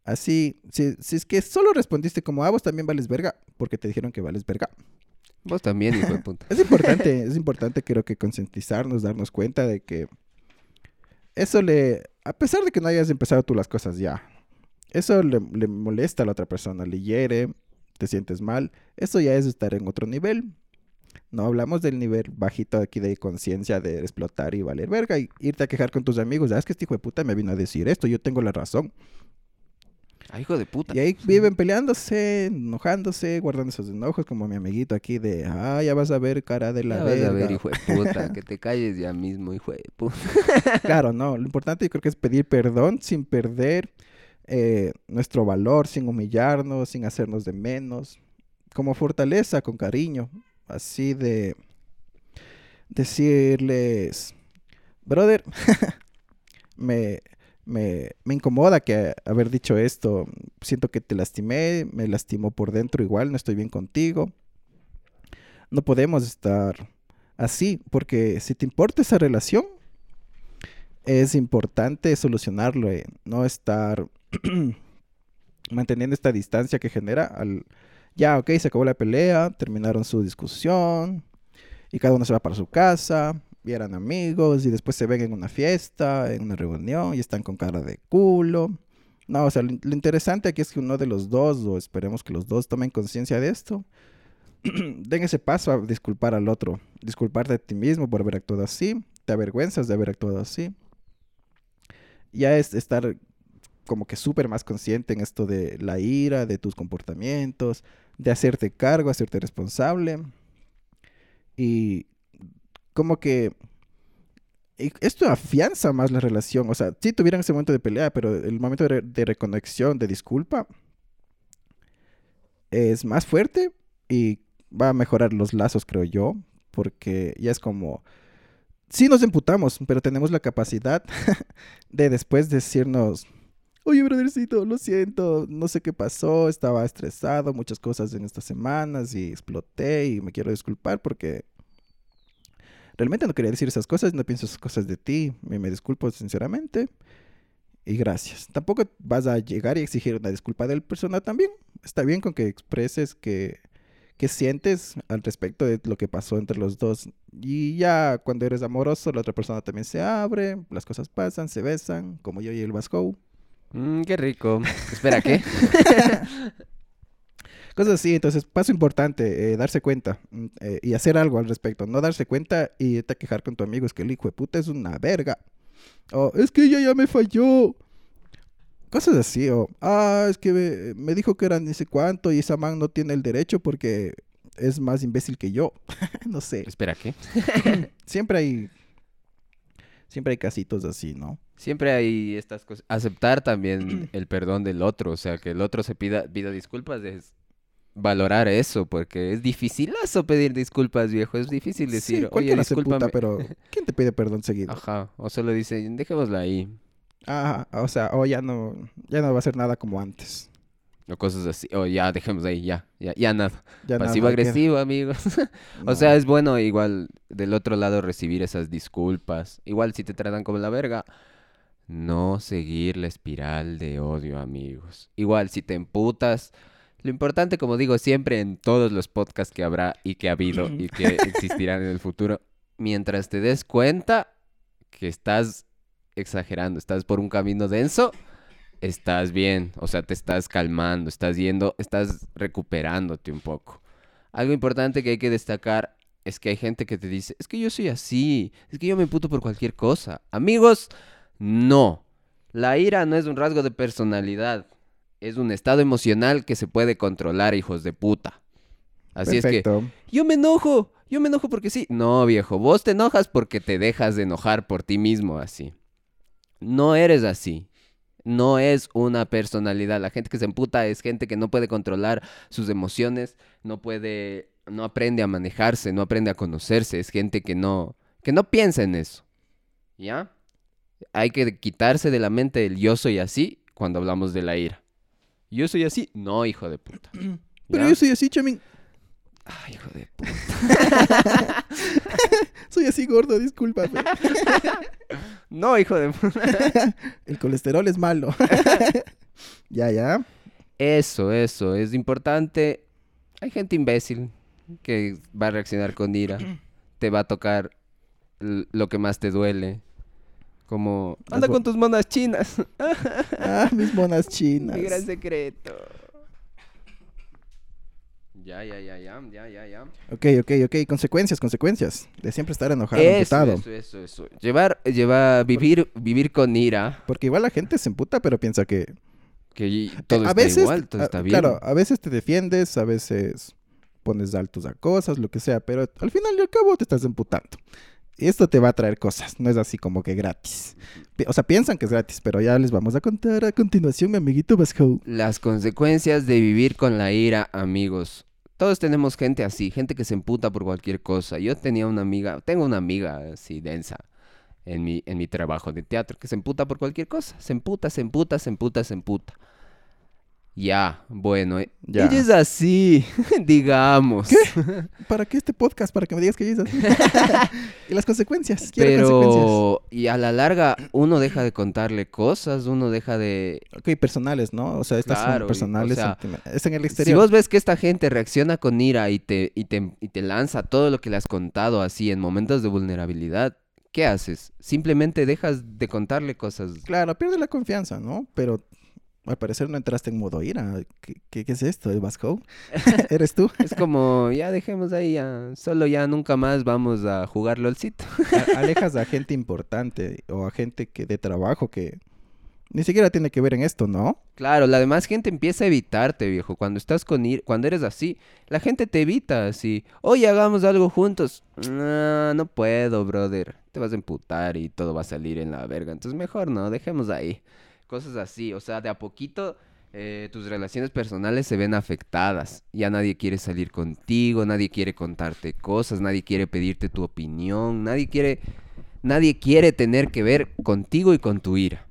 Así, si, si es que solo respondiste como, ah, vos también vales verga, porque te dijeron que vales verga. Vos también, hijo de puta. Es importante, <laughs> es importante creo que concientizarnos, darnos cuenta de que eso le, a pesar de que no hayas empezado tú las cosas ya, eso le, le molesta a la otra persona, le hiere, te sientes mal, eso ya es estar en otro nivel. No hablamos del nivel bajito aquí de conciencia de explotar y valer verga y irte a quejar con tus amigos. Ah, es que este hijo de puta me vino a decir esto, yo tengo la razón. Ah, hijo de puta. Y ahí viven peleándose, enojándose, guardando esos enojos, como mi amiguito aquí de, ah, ya vas a ver cara de la Ya vas verga. a ver, hijo de puta, <laughs> que te calles ya mismo, hijo de puta. <laughs> Claro, no, lo importante yo creo que es pedir perdón sin perder eh, nuestro valor, sin humillarnos, sin hacernos de menos, como fortaleza, con cariño, así de decirles, brother, <laughs> me, me, me incomoda que haber dicho esto, siento que te lastimé, me lastimó por dentro igual, no estoy bien contigo, no podemos estar así, porque si te importa esa relación, es importante solucionarlo, eh, no estar <clears throat> manteniendo esta distancia que genera al... Ya, ok, se acabó la pelea, terminaron su discusión y cada uno se va para su casa eran amigos y después se ven en una fiesta, en una reunión y están con cara de culo. No, o sea, lo, lo interesante aquí es que uno de los dos, o esperemos que los dos tomen conciencia de esto, <clears throat> den ese paso a disculpar al otro, disculparte a ti mismo por haber actuado así, te avergüenzas de haber actuado así. Ya es estar como que súper más consciente en esto de la ira, de tus comportamientos, de hacerte cargo, hacerte responsable. Y como que esto afianza más la relación. O sea, sí tuvieran ese momento de pelea, pero el momento de, de reconexión, de disculpa, es más fuerte y va a mejorar los lazos, creo yo, porque ya es como, sí nos emputamos, pero tenemos la capacidad <laughs> de después decirnos, oye, brothercito, lo siento, no sé qué pasó, estaba estresado, muchas cosas en estas semanas y exploté y me quiero disculpar porque realmente no quería decir esas cosas, no pienso esas cosas de ti, me, me disculpo sinceramente y gracias. Tampoco vas a llegar y exigir una disculpa de la persona también. Está bien con que expreses que qué sientes al respecto de lo que pasó entre los dos. Y ya cuando eres amoroso, la otra persona también se abre, las cosas pasan, se besan, como yo y el Vasco. Mm, qué rico. <laughs> Espera, ¿qué? <laughs> Cosas así, entonces, paso importante, eh, darse cuenta mm, eh, y hacer algo al respecto. No darse cuenta y te quejar con tu amigo, es que el hijo de puta es una verga. O es que ella ya me falló. Cosas así, o, ah, es que me, dijo que era ni sé cuánto y esa man no tiene el derecho porque es más imbécil que yo. <laughs> no sé. Espera, ¿qué? <laughs> siempre hay, siempre hay casitos así, ¿no? Siempre hay estas cosas. Aceptar también el perdón del otro, o sea, que el otro se pida, pida disculpas es valorar eso, porque es dificilazo pedir disculpas, viejo. Es difícil decir, oye, discúlpame. pero <laughs> ¿quién te pide perdón seguido? Ajá, o solo dice, dejémosla ahí. Ah, o sea, o ya no, ya no va a ser nada como antes. O cosas así, o ya dejemos ahí, ya, ya, ya nada. Pasivo agresivo, amigos. <laughs> o sea, es bueno igual del otro lado recibir esas disculpas. Igual si te tratan como la verga, no seguir la espiral de odio, amigos. Igual si te emputas, lo importante, como digo siempre en todos los podcasts que habrá y que ha habido y que <laughs> existirán en el futuro, mientras te des cuenta que estás exagerando, estás por un camino denso, estás bien, o sea, te estás calmando, estás yendo, estás recuperándote un poco. Algo importante que hay que destacar es que hay gente que te dice, es que yo soy así, es que yo me puto por cualquier cosa. Amigos, no. La ira no es un rasgo de personalidad, es un estado emocional que se puede controlar, hijos de puta. Así es que yo me enojo, yo me enojo porque sí. No, viejo, vos te enojas porque te dejas de enojar por ti mismo así. No eres así. No es una personalidad. La gente que se emputa es gente que no puede controlar sus emociones, no puede, no aprende a manejarse, no aprende a conocerse. Es gente que no, que no piensa en eso. ¿Ya? Hay que quitarse de la mente el yo soy así cuando hablamos de la ira. Yo soy así. No, hijo de puta. <clears throat> Pero yo soy así, chamín. Ay, hijo de <laughs> puta. <laughs> Soy así gordo, discúlpame. <laughs> no, hijo de El colesterol es malo. ya, ya. Eso, eso. Es importante. Hay gente imbécil que va a reaccionar con ira. <clears throat> Te va a tocar lo que más te duele. Como, anda con tus monas chinas. <laughs> ah, mis monas chinas. Mi gran secreto. Ya, ya, ya, ya, ya, ya, ya. Ok, ok, ok. Consecuencias, consecuencias. De siempre estar enojado, eso, Eso, eso, eso. Llevar, llevar, vivir, vivir con ira. Porque igual la gente se emputa, pero piensa que... Que todo está igual, todo está bien. Claro, a veces te defiendes, a veces pones altos a cosas, lo que sea, pero al final y al cabo te estás emputando. Esto te va a traer cosas, no es así como que gratis. O sea, piensan que es gratis, pero ya les vamos a contar a continuación, mi amiguito Vasco. Las consecuencias de vivir con la ira, amigos. Todos tenemos gente así, gente que se emputa por cualquier cosa. Yo tenía una amiga, tengo una amiga así densa en mi, en mi trabajo de teatro que se emputa por cualquier cosa. Se emputa, se emputa, se emputa, se emputa. Ya, bueno, eh, ella es así, <laughs> digamos. ¿Qué? <laughs> ¿Para qué este podcast? Para que me digas que ella es así. <laughs> y las consecuencias. Pero, y a la larga, uno deja de contarle cosas, uno deja de. Ok, personales, ¿no? O sea, estas son personales. es en el exterior. Si vos ves que esta gente reacciona con ira y te, y te, y te lanza todo lo que le has contado así en momentos de vulnerabilidad, ¿qué haces? Simplemente dejas de contarle cosas. Claro, pierde la confianza, ¿no? Pero al parecer no entraste en modo ira. ¿Qué, qué, qué es esto? ¿El Vasco? <laughs> <laughs> ¿Eres tú? Es como, ya dejemos ahí, ya, solo ya nunca más vamos a jugar LOLcito. A- <laughs> alejas a gente importante o a gente que de trabajo que ni siquiera tiene que ver en esto, ¿no? Claro, la demás gente empieza a evitarte, viejo. Cuando estás con ir, cuando eres así, la gente te evita así. Oye, hagamos algo juntos. No, no puedo, brother. Te vas a emputar y todo va a salir en la verga. Entonces mejor no, dejemos ahí. Cosas así, o sea, de a poquito eh, tus relaciones personales se ven afectadas. Ya nadie quiere salir contigo, nadie quiere contarte cosas, nadie quiere pedirte tu opinión, nadie quiere, nadie quiere tener que ver contigo y con tu ira.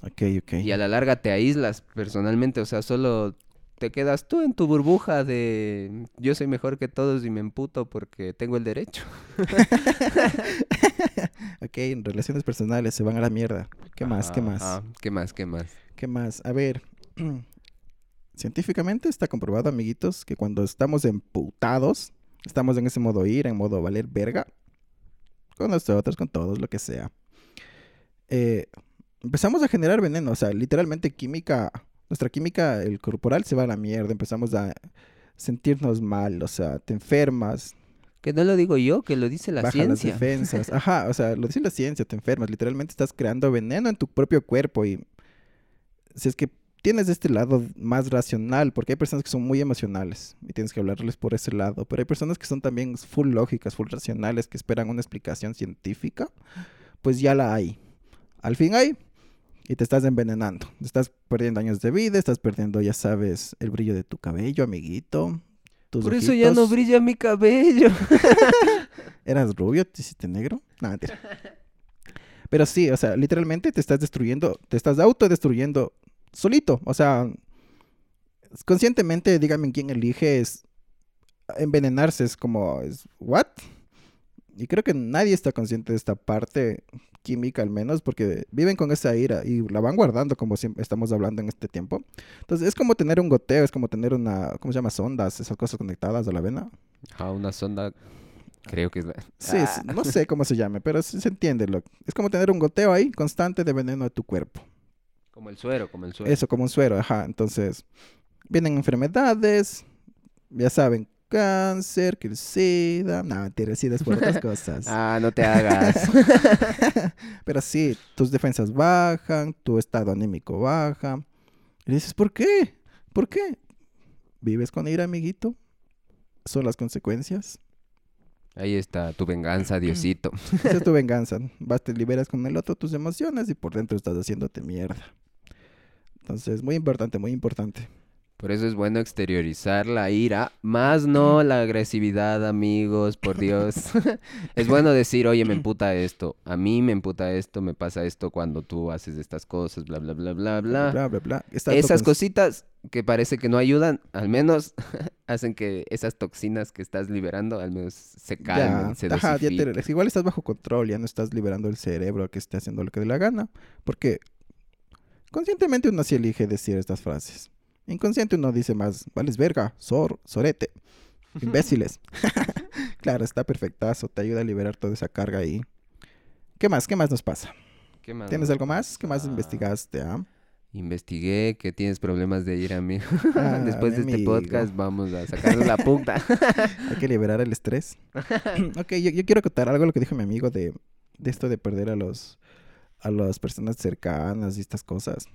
Ok, ok. Y a la larga te aíslas personalmente, o sea, solo te quedas tú en tu burbuja de yo soy mejor que todos y me emputo porque tengo el derecho. <laughs> ok, en relaciones personales se van a la mierda. ¿Qué más? ¿Qué más? ¿Qué más? ¿Qué más? ¿Qué más? A ver, <clears throat> científicamente está comprobado, amiguitos, que cuando estamos emputados, estamos en ese modo ir, en modo valer verga, con nosotros, con todos, lo que sea. eh, empezamos a generar veneno, o sea, literalmente química, nuestra química, el corporal se va a la mierda, empezamos a sentirnos mal, o sea, te enfermas, Que no lo digo yo, que lo dice la bajan las ciencia. defensas. <laughs> Ajá, o sea, lo dice la ciencia, te enfermas. Literalmente estás creando veneno en tu propio cuerpo y si es que tienes este lado más racional, porque hay personas que son muy emocionales y tienes que hablarles por ese lado, pero hay personas que son también full lógicas, full racionales, que esperan una explicación científica, pues ya la hay. Al fin hay y te estás envenenando. Estás perdiendo años de vida, estás perdiendo, ya sabes, el brillo de tu cabello, amiguito. Tus Por eso ya no brilla mi cabello. <laughs> ¿Eras rubio? ¿Te hiciste negro? No, mentira. Pero sí, o sea, literalmente te estás destruyendo, te estás autodestruyendo solito. O sea, conscientemente, dígame quién elige es envenenarse. Es como, es, ¿what? Y creo que nadie está consciente de esta parte química al menos, porque viven con esa ira y la van guardando como siempre estamos hablando en este tiempo. Entonces es como tener un goteo, es como tener una, ¿cómo se llama? Sondas, esas cosas conectadas a la vena. A una sonda, creo que es la... Sí, Ah, sí, no sé cómo se llame, pero sí se entiende. Lo... Es como tener un goteo ahí constante de veneno de tu cuerpo. Como el suero, como el suero. Eso, como un suero, ajá. Entonces, vienen enfermedades, ya saben, cáncer, que el SIDA. No, mentira, el SIDA es por otras cosas. <laughs> Ah, no te hagas. <laughs> Pero sí, tus defensas bajan, tu estado anímico baja. Y dices, ¿por qué? ¿Por qué? ¿Vives con ira, amiguito? ¿Son las consecuencias? Ahí está tu venganza, Diosito. <clears throat> Esa es tu venganza. Vas, te liberas con el otro tus emociones y por dentro estás haciéndote mierda. Entonces, muy importante, muy importante. Por eso es bueno exteriorizar la ira, más no la agresividad, amigos, por Dios. <laughs> <laughs> es bueno decir, oye, me emputa esto, a mí me emputa esto, me pasa esto cuando tú haces estas cosas, bla, bla, bla, bla, bla. Bla, bla, bla. Esas cositas que parece que no ayudan, al menos <laughs> hacen que esas toxinas que estás liberando, al menos se calmen, Ya, se ajá, ya te. Igual estás bajo control, ya no estás liberando el cerebro que esté haciendo lo que dé la gana. Porque conscientemente uno sí elige decir estas frases. Inconsciente uno dice más, vales verga, sor, sorete, imbéciles. <laughs> <laughs> claro, está perfectazo, te ayuda a liberar toda esa carga ahí. ¿Qué más? ¿Qué más nos pasa? ¿Qué más ¿Tienes algo más? ¿Qué más investigaste? ah? Investigué que tienes problemas de ira, amigo. <laughs> Ah, Después de este amigo. podcast vamos a sacarnos la punta. Hay que liberar el estrés. ok, yo, yo quiero contar algo lo que dijo mi amigo de, de esto de perder a los a las personas cercanas y estas cosas.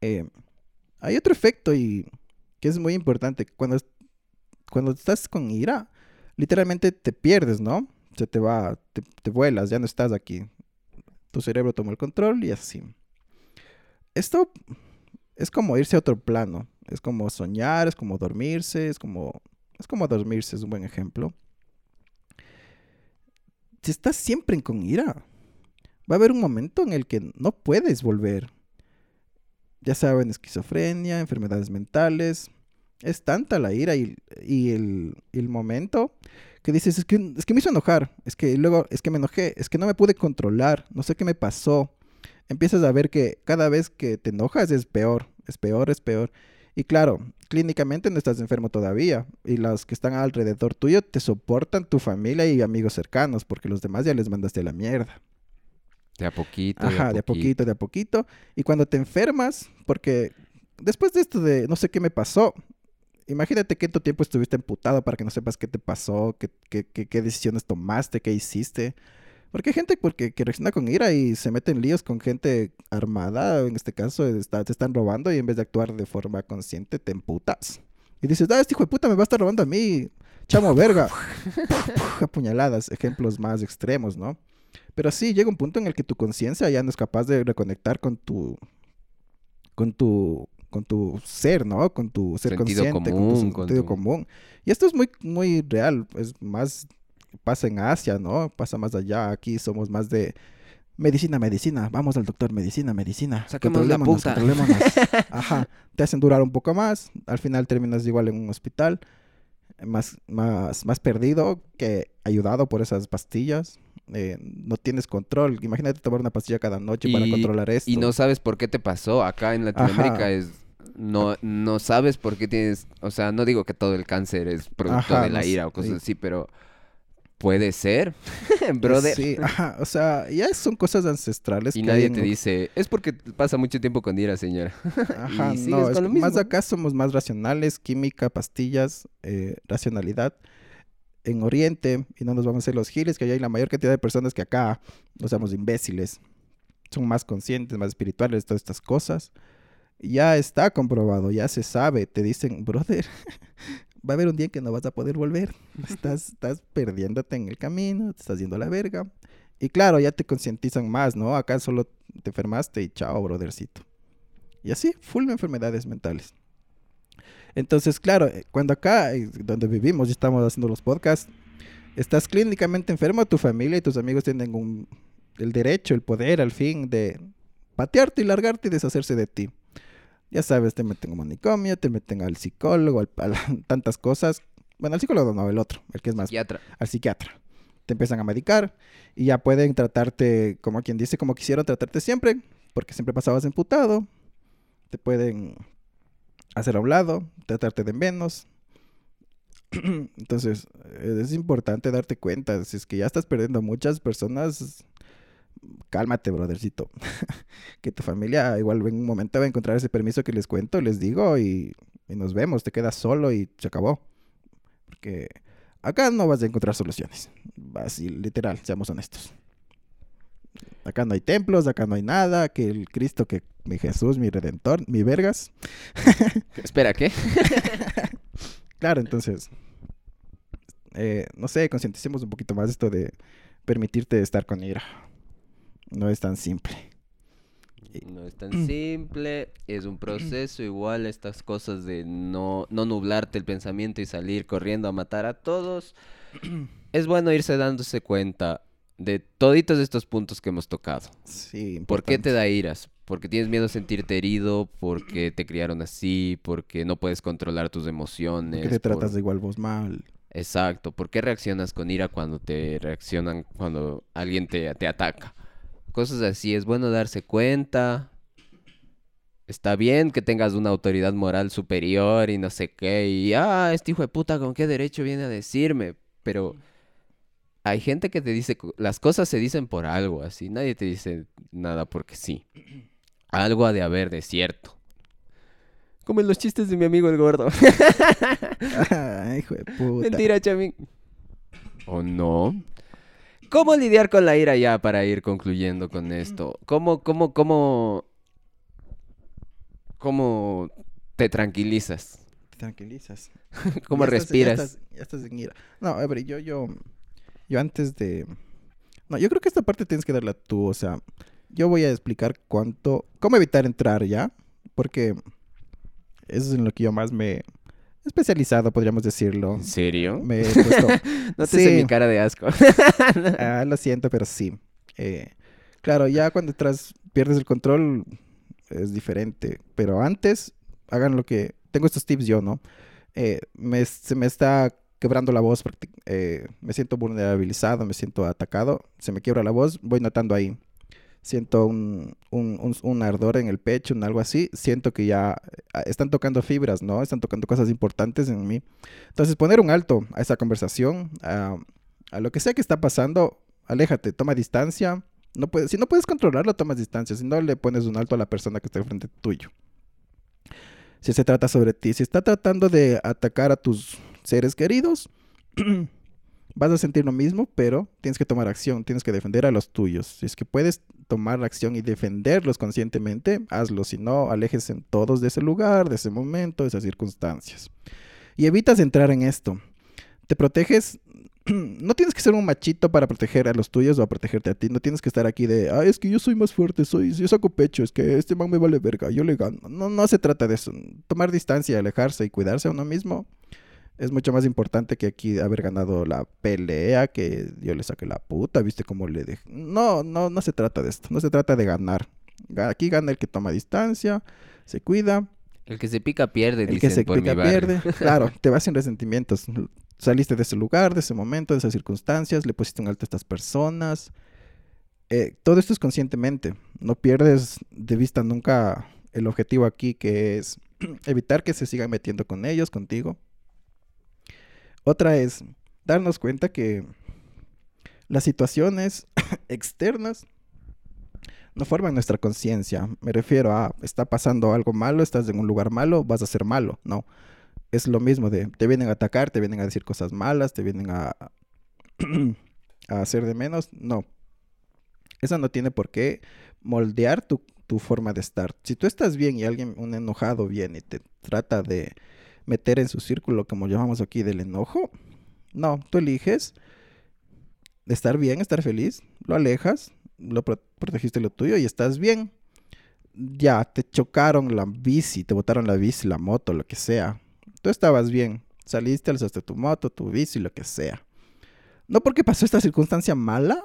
Eh, hay otro efecto y que es muy importante. Cuando, cuando estás con ira, literalmente te pierdes, ¿no? Se te va, te vuelas, ya no estás aquí. Tu cerebro toma el control y así. Esto es como irse a otro plano. Es como soñar, es como dormirse, es como es como dormirse, es un buen ejemplo. Si estás siempre con ira, va a haber un momento en el que no puedes volver. Ya saben, esquizofrenia, enfermedades mentales. Es tanta la ira y, el, momento que dices, es que, es que me hizo enojar, es que luego, es que me enojé, es que no me pude controlar, no sé qué me pasó. Empiezas a ver que cada vez que te enojas es peor, es peor, es peor. Y claro, clínicamente no estás enfermo todavía. Y los que están alrededor tuyo te soportan tu familia y amigos cercanos, porque los demás ya les mandaste la mierda. De a poquito. Ajá, de a poquito, de a poquito. Y cuando te enfermas, porque después de esto de no sé qué me pasó, imagínate que tu tiempo estuviste emputado para que no sepas qué te pasó, qué, qué, qué, qué decisiones tomaste, qué hiciste. Porque hay gente porque, que reacciona con ira y se mete en líos con gente armada, en este caso está, te están robando y en vez de actuar de forma consciente te emputas. Y dices, ah, este hijo de puta me va a estar robando a mí, chamo verga. <laughs> Apuñaladas, ejemplos más extremos, ¿no? Pero sí, llega un punto en el que tu conciencia ya no es capaz de reconectar con tu, con tu, con tu ser, ¿no? Con tu ser Sentido consciente, con tu con sentido tu- común. Y esto es muy, muy real, es más, pasa en Asia, ¿no? Pasa más allá, aquí somos más de medicina, medicina, vamos al doctor, medicina, medicina. Saquemos la puta. <laughs> Ajá, te hacen durar un poco más, al final terminas igual en un hospital, más, más, más perdido que ayudado por esas pastillas. Eh, no tienes control. Imagínate tomar una pastilla cada noche para Y- controlar esto. Y no sabes por qué te pasó. Acá en Latinoamérica Ajá. es... No, no sabes por qué tienes... O sea, no digo que todo el cáncer es producto Ajá, de la ira o cosas sí. así, pero... Puede ser, <laughs> brother. Sí, ajá, o sea, ya son cosas ancestrales. Y que nadie en te dice, es porque pasa mucho tiempo con ira, señora. <laughs> Ajá, y no, es lo que más mismo. acá somos más racionales, química, pastillas, eh, racionalidad. En Oriente, y no nos vamos a hacer los giles, que allá hay la mayor cantidad de personas que acá no somos imbéciles. Son más conscientes, más espirituales, todas estas cosas. Ya está comprobado, ya se sabe. Te dicen, brother, va a haber un día que no vas a poder volver. <laughs> Estás, estás perdiéndote en el camino, te estás yendo a la verga. Y claro, ya te concientizan más, ¿no? Acá solo te enfermaste y chao, brothercito. Y así, full de enfermedades mentales. Entonces, claro, eh, cuando acá, eh, donde vivimos y estamos haciendo los podcasts, estás clínicamente enfermo, tu familia y tus amigos tienen un, el derecho, el poder, al fin, de patearte y largarte y deshacerse de ti. Ya sabes, te meten a un manicomio, te meten al psicólogo, al- a la- <laughs> tantas cosas. Bueno, al psicólogo no, el otro, el que es más Psiquiatra. al psiquiatra. Te empiezan a medicar y ya pueden tratarte, como quien dice, como quisieron tratarte siempre, porque siempre pasabas emputado. Te pueden hacer a un lado, tratarte de menos. <clears throat> Entonces, es importante darte cuenta. Si es que ya estás perdiendo muchas personas, cálmate, brothercito. <laughs> que tu familia igual en un momento va a encontrar ese permiso que les cuento, les digo, y, y nos vemos. Te quedas solo y se acabó. Porque acá no vas a encontrar soluciones. Así, literal, seamos honestos. Acá no hay templos, acá no hay nada, que el Cristo, que mi Jesús, mi Redentor, mi vergas. Espera, ¿qué? <laughs> <laughs> Claro, entonces, eh, no sé, concienticemos un poquito más esto de permitirte estar con ira. No es tan simple. No es tan simple, es un proceso igual estas cosas de no, no nublarte el pensamiento y salir corriendo a matar a todos. <clears throat> Es bueno irse dándose cuenta de toditos estos puntos que hemos tocado. Sí, ¿Por qué te importante. da iras? Porque tienes miedo a sentirte herido, porque te criaron así, porque no puedes controlar tus emociones. ¿Por qué te por- tratas de igual vos mal? Exacto. ¿Por qué reaccionas con ira cuando te reaccionan cuando alguien te, te ataca? Cosas así. Es bueno darse cuenta. Está bien que tengas una autoridad moral superior y no sé qué. Y, ah, este hijo de puta, ¿con qué derecho viene a decirme? Pero hay gente que te dice, las cosas se dicen por algo, así. Nadie te dice nada porque sí. Algo ha de haber de cierto. Como en los chistes de mi amigo el gordo. <laughs> Ay, hijo de puta. Mentira, Chamín. ¿O no? ¿Cómo lidiar con la ira ya para ir concluyendo con esto? ¿Cómo, cómo, cómo, cómo te tranquilizas? Te tranquilizas. <laughs> ¿Cómo Ya estás- respiras? Ya estás, ya estás en ira. No, a ver, yo, yo, yo antes de... No, yo creo que esta parte tienes que darla tú, o sea, yo voy a explicar cuánto, cómo evitar entrar ya, porque eso es en lo que yo más me especializado, podríamos decirlo. ¿En serio? Me he puesto, <laughs> No te sé Sí. mi cara de asco. <laughs> ah, lo siento, pero sí. Eh, claro, ya cuando entras, pierdes el control, es diferente, pero antes, hagan lo que, tengo estos tips yo, ¿no? Eh, me, se me está quebrando la voz, eh, me siento vulnerabilizado, me siento atacado, se me quiebra la voz, voy notando ahí. Siento un, un, un- ardor en el pecho, un algo así. Siento que ya eh, están tocando fibras, ¿no? Están tocando cosas importantes en mí. Entonces, poner un alto a esa conversación, a, a lo que sea que está pasando, aléjate, toma distancia, No puedes, si no puedes controlarlo, tomas distancia. Si no, le pones un alto a la persona que está enfrente tuyo. Si se trata sobre ti, si está tratando de atacar a tus seres queridos, <clears throat> vas a sentir lo mismo, pero tienes que tomar acción, tienes que defender a los tuyos. Si es que puedes tomar acción y defenderlos conscientemente, hazlo. Si no, aléjense todos de ese lugar, de ese momento, de esas circunstancias. Y evitas entrar en esto. Te proteges. <clears throat> No tienes que ser un machito para proteger a los tuyos o a protegerte a ti. No tienes que estar aquí de, ah, es que yo soy más fuerte, soy, yo saco pecho, es que este man me vale verga, yo le gano. No, no se trata de eso. Tomar distancia, alejarse y cuidarse a uno mismo es mucho más importante que aquí haber ganado la pelea, que yo le saqué la puta, viste cómo le dejé. No, no, no se trata de esto, no se trata de ganar. Aquí gana el que toma distancia, se cuida. El que se pica pierde, El que se por pica mi pierde. <laughs> Claro, te vas sin resentimientos. Saliste de ese lugar, de ese momento, de esas circunstancias, le pusiste un alto a estas personas. Eh, todo esto es conscientemente. No pierdes de vista nunca el objetivo aquí, que es <clears throat> evitar que se sigan metiendo con ellos, contigo. Otra es darnos cuenta que las situaciones <laughs> externas no forman nuestra conciencia. Me refiero a, está pasando algo malo, estás en un lugar malo, vas a ser malo. No. Es lo mismo de, te vienen a atacar, te vienen a decir cosas malas, te vienen a, <clears throat> hacer de menos. No. Eso no tiene por qué moldear tu, tu forma de estar. Si tú estás bien y alguien, un enojado, viene y te trata de meter en su círculo, como llamamos aquí, del enojo. No, tú eliges estar bien, estar feliz, lo alejas, lo pro- protegiste lo tuyo y estás bien. Ya, te chocaron la bici, te botaron la bici, la moto, lo que sea. Tú estabas bien, saliste, alzaste tu moto, tu bici, lo que sea. No porque pasó esta circunstancia mala,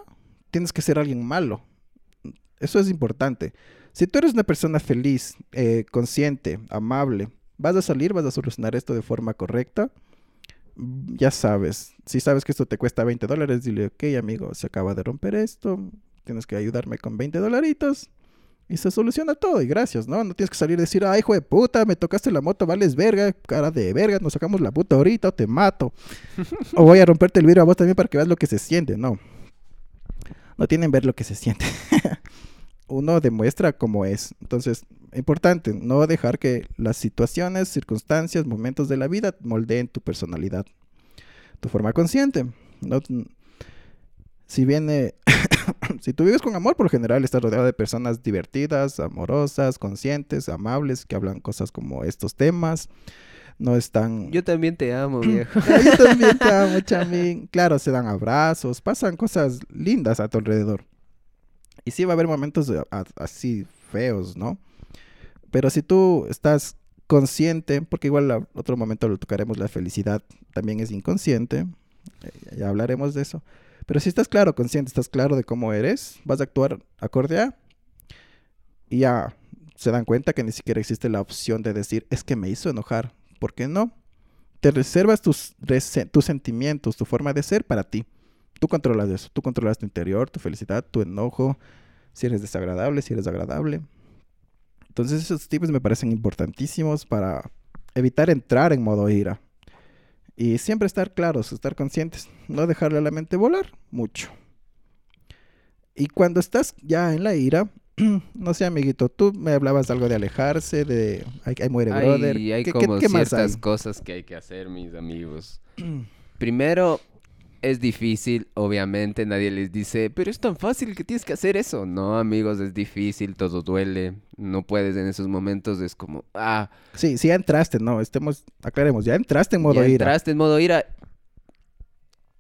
tienes que ser alguien malo. Eso es importante. Si tú eres una persona feliz, eh, consciente, amable, vas a salir, vas a solucionar esto de forma correcta. Ya sabes, si sabes que esto te cuesta 20 dólares, dile, ok amigo, se acaba de romper esto, tienes que ayudarme con 20 dolaritos. Y se soluciona todo, y gracias, ¿no? No tienes que salir y decir, ay, hijo de puta, me tocaste la moto, vales verga, cara de verga, nos sacamos la puta ahorita o te mato. <laughs> o voy a romperte el vidrio a vos también para que veas lo que se siente, no. No tienen ver lo que se siente. <laughs> Uno demuestra cómo es. Entonces, importante, no dejar que las situaciones, circunstancias, momentos de la vida moldeen tu personalidad, tu forma consciente. No, si viene, <coughs> si tú vives con amor, por lo general estás rodeado de personas divertidas, amorosas, conscientes, amables, que hablan cosas como estos temas. No están... Yo también te amo, <clears throat> viejo. Ah, Yo también te amo, <laughs> chamín. Claro, se dan abrazos, pasan cosas lindas a tu alrededor. Y sí va a haber momentos así feos, ¿no? Pero si tú estás consciente, porque igual a otro momento lo tocaremos, la felicidad también es inconsciente, eh, ya- hablaremos de eso. Pero si estás claro, consciente, estás claro de cómo eres, vas a actuar acorde a, y ya se dan cuenta que ni siquiera existe la opción de decir, es que me hizo enojar. ¿Por qué no? Te reservas tus, tus sentimientos, tu forma de ser para ti. Tú controlas eso. Tú controlas tu interior, tu felicidad, tu enojo, si eres desagradable, si eres agradable. Entonces esos tips me parecen importantísimos para evitar entrar en modo ira. Y siempre estar claros, estar conscientes, no dejarle a la mente volar mucho. Y cuando estás ya en la ira, <clears throat> no sé, amiguito, tú me hablabas algo de alejarse, de ay, ay, muere brother. Hay, hay ¿Qué- como qué ciertas hay? cosas que hay que hacer, mis amigos. <clears throat> Primero, es difícil, obviamente, nadie les dice, pero es tan fácil que tienes que hacer eso. No, amigos, es difícil, todo duele. No puedes en esos momentos, es como, ah, Sí, sí, ya entraste, no, estemos, aclaremos, ya entraste en modo ya ira. entraste en modo ira.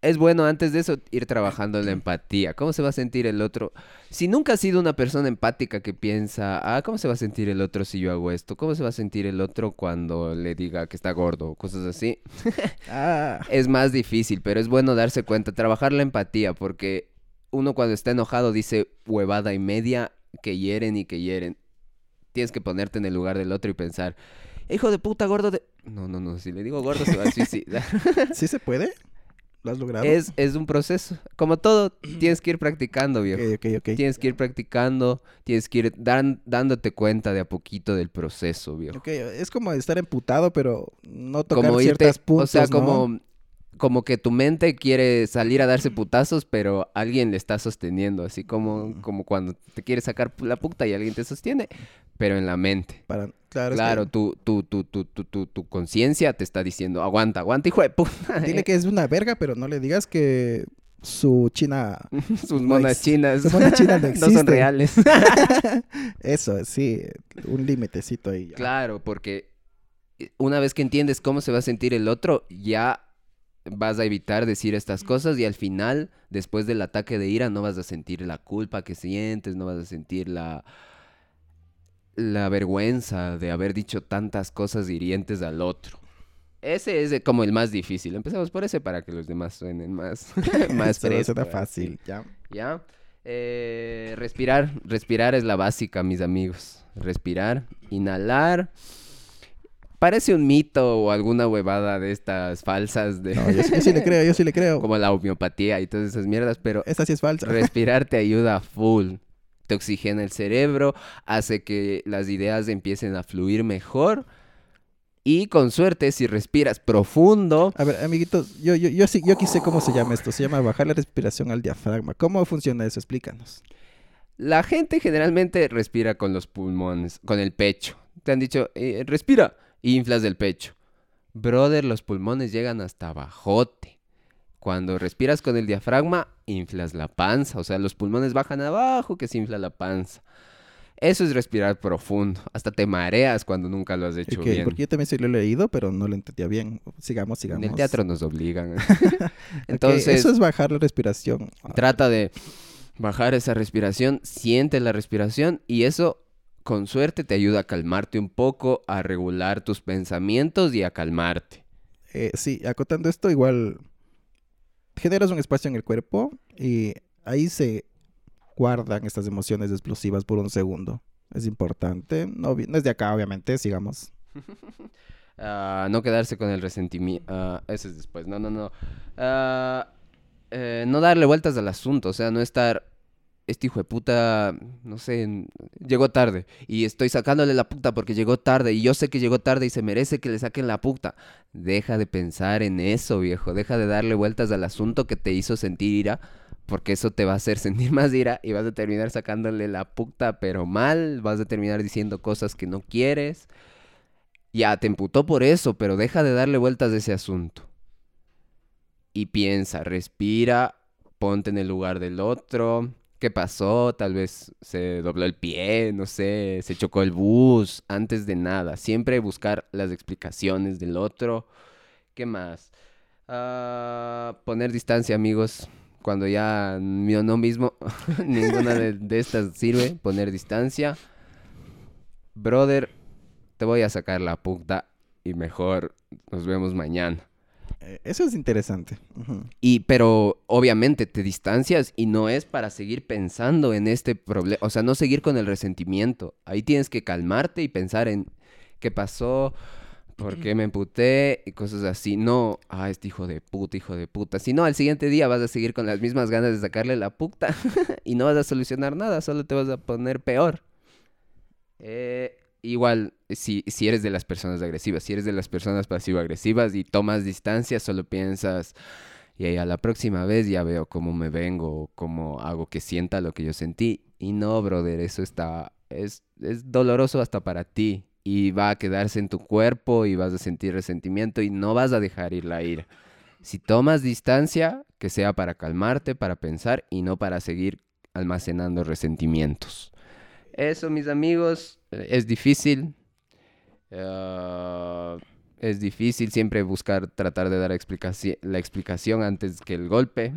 Es bueno antes de eso ir trabajando en la empatía. ¿Cómo se va a sentir el otro? Si nunca has sido una persona empática que piensa, ah, ¿cómo se va a sentir el otro si yo hago esto? ¿Cómo se va a sentir el otro cuando le diga que está gordo? Cosas así. <laughs> Ah, Es más difícil, pero es bueno darse cuenta, trabajar la empatía, porque uno cuando está enojado dice huevada y media que hieren y que hieren. Tienes que ponerte en el lugar del otro y pensar, hijo de puta gordo de... No, no, no, si le digo gordo se va a <laughs> suicidar. ¿sí se puede? ¿Lo has logrado? es, es un proceso. Como todo, tienes que ir practicando, viejo. Ok, ok, ok. Tienes que ir practicando, tienes que ir dan- dándote cuenta de a poquito del proceso, viejo. Es como estar emputado, pero no tocar como irte, ciertos puntos, o sea, ¿no? como como que tu mente quiere salir a darse putazos, pero alguien le está sosteniendo, así como, como cuando te quieres sacar la puta y alguien te sostiene, pero en la mente. Para, claro, es Claro, tu, tu, tu, tu, tu, tu, tu conciencia te está diciendo, aguanta, aguanta, hijo de puta. <laughs> dile que es una verga, pero no le digas que su china... <laughs> Sus monas chinas su mona china no <laughs> no son reales. Eso, sí, un límitecito ahí. ya. Claro, porque eh, una vez que entiendes cómo se va a sentir el otro, ya vas a evitar decir estas cosas y al final, después del ataque de ira, no vas a sentir la culpa que sientes, no vas a sentir la la vergüenza de haber dicho tantas cosas hirientes al otro. Ese es como el más difícil. Empecemos por ese para que los demás suenen más, <laughs> <laughs> más Eso no fácil, ya. ¿Ya? Eh, respirar, respirar es la básica, mis amigos. Respirar, inhalar. Parece un mito o alguna huevada de estas falsas de No, yo, sí- yo sí le creo, yo sí le creo. <laughs> como la homeopatía y todas esas mierdas, pero Esta sí es falsa. respirar te <laughs> ayuda full. Te oxigena el cerebro, hace que las ideas empiecen a fluir mejor. Y con suerte, si respiras profundo, A ver, amiguitos, yo, yo, yo, sí, yo aquí sé cómo se llama esto. Se llama bajar la respiración al diafragma. ¿Cómo funciona eso? Explícanos. La gente generalmente respira con los pulmones, con el pecho. Te han dicho, eh, respira, inflas del pecho. Brother, los pulmones llegan hasta abajote. Cuando respiras con el diafragma, inflas la panza. O sea, los pulmones bajan abajo, que se infla la panza. Eso es respirar profundo. Hasta te mareas cuando nunca lo has hecho bien. Porque yo también sí lo he leído, pero no lo entendía bien. Sigamos, sigamos. En el teatro nos obligan. <laughs> <laughs> Entonces, eso es bajar la respiración. Trata de bajar esa respiración, siente la respiración y eso con suerte te ayuda a calmarte un poco, a regular tus pensamientos y a calmarte. eh, sí, acotando esto, igual generas un espacio en el cuerpo y ahí se guardan estas emociones explosivas por un segundo. Es importante. No, es de acá, obviamente, sigamos. <laughs> Ah, no quedarse con el resentimiento. ese es después. No, no, no. Ah, eh, no darle vueltas al asunto. O sea, no estar. Este hijo de puta, no sé, llegó tarde. Y estoy sacándole la puta porque llegó tarde. Y yo sé que llegó tarde y se merece que le saquen la puta. Deja de pensar en eso, viejo. Deja de darle vueltas al asunto que te hizo sentir ira. Porque eso te va a hacer <laughs> sentir más ira. Y vas a terminar sacándole la puta, pero mal. Vas a terminar diciendo cosas que no quieres. Ya, te emputó por eso, pero deja de darle vueltas a ese asunto. Y piensa, respira, ponte en el lugar del otro. ¿Qué pasó? Tal vez se dobló el pie, no sé, se chocó el bus. Antes de nada, siempre buscar las explicaciones del otro. ¿Qué más? Ah, poner distancia, amigos. Cuando ya mío no mismo, <laughs> ninguna de, de estas sirve, poner distancia. Brother, te voy a sacar la puta y mejor nos vemos mañana. Eh, eso es interesante. Y, pero obviamente te distancias y no es para seguir pensando en este problema, o sea, no seguir con el resentimiento. Ahí tienes que calmarte y pensar en qué pasó, por qué me emputé y cosas así. No, ah, este hijo de puta, hijo de puta. Si no, al siguiente día vas a seguir con las mismas ganas de sacarle la puta <laughs> y no vas a solucionar nada, solo te vas a poner peor. Eh, igual, si, si eres de las personas agresivas, si eres de las personas pasivo-agresivas y tomas distancia, solo piensas, y a la próxima vez ya veo cómo me vengo, cómo hago que sienta lo que yo sentí. Y no, brother, eso está, es, es doloroso hasta para ti. Y va a quedarse en tu cuerpo y vas a sentir resentimiento y no vas a dejar ir la ira. Si tomas distancia, que sea para calmarte, para pensar y no para seguir almacenando resentimientos. Eso, mis amigos, es difícil. Ah, es difícil siempre buscar, tratar de dar explicaci- la explicación antes que el golpe.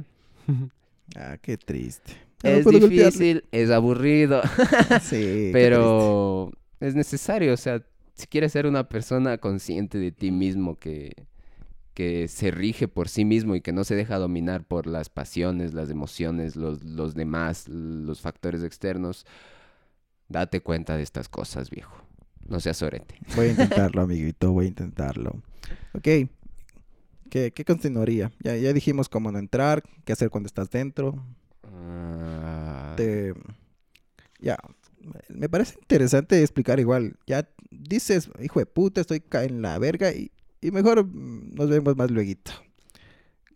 <laughs> Ah, qué triste. No Es golpearle. difícil, es aburrido, <laughs> Sí, qué <laughs> pero es necesario. O sea, si quieres ser una persona consciente de ti mismo, que, que se rige por sí mismo y que no se deja dominar por las pasiones, las emociones, los, los demás, los factores externos, date cuenta de estas cosas, viejo. No seas orete. Voy a intentarlo, amiguito, voy a intentarlo. Ok. ¿Qué, qué continuaría? Ya, ya dijimos cómo no entrar, qué hacer cuando estás dentro. Ah, Te- Ya. Me parece interesante explicar igual. Ya dices, hijo de puta, estoy en la verga y, y mejor mm, nos vemos más luego.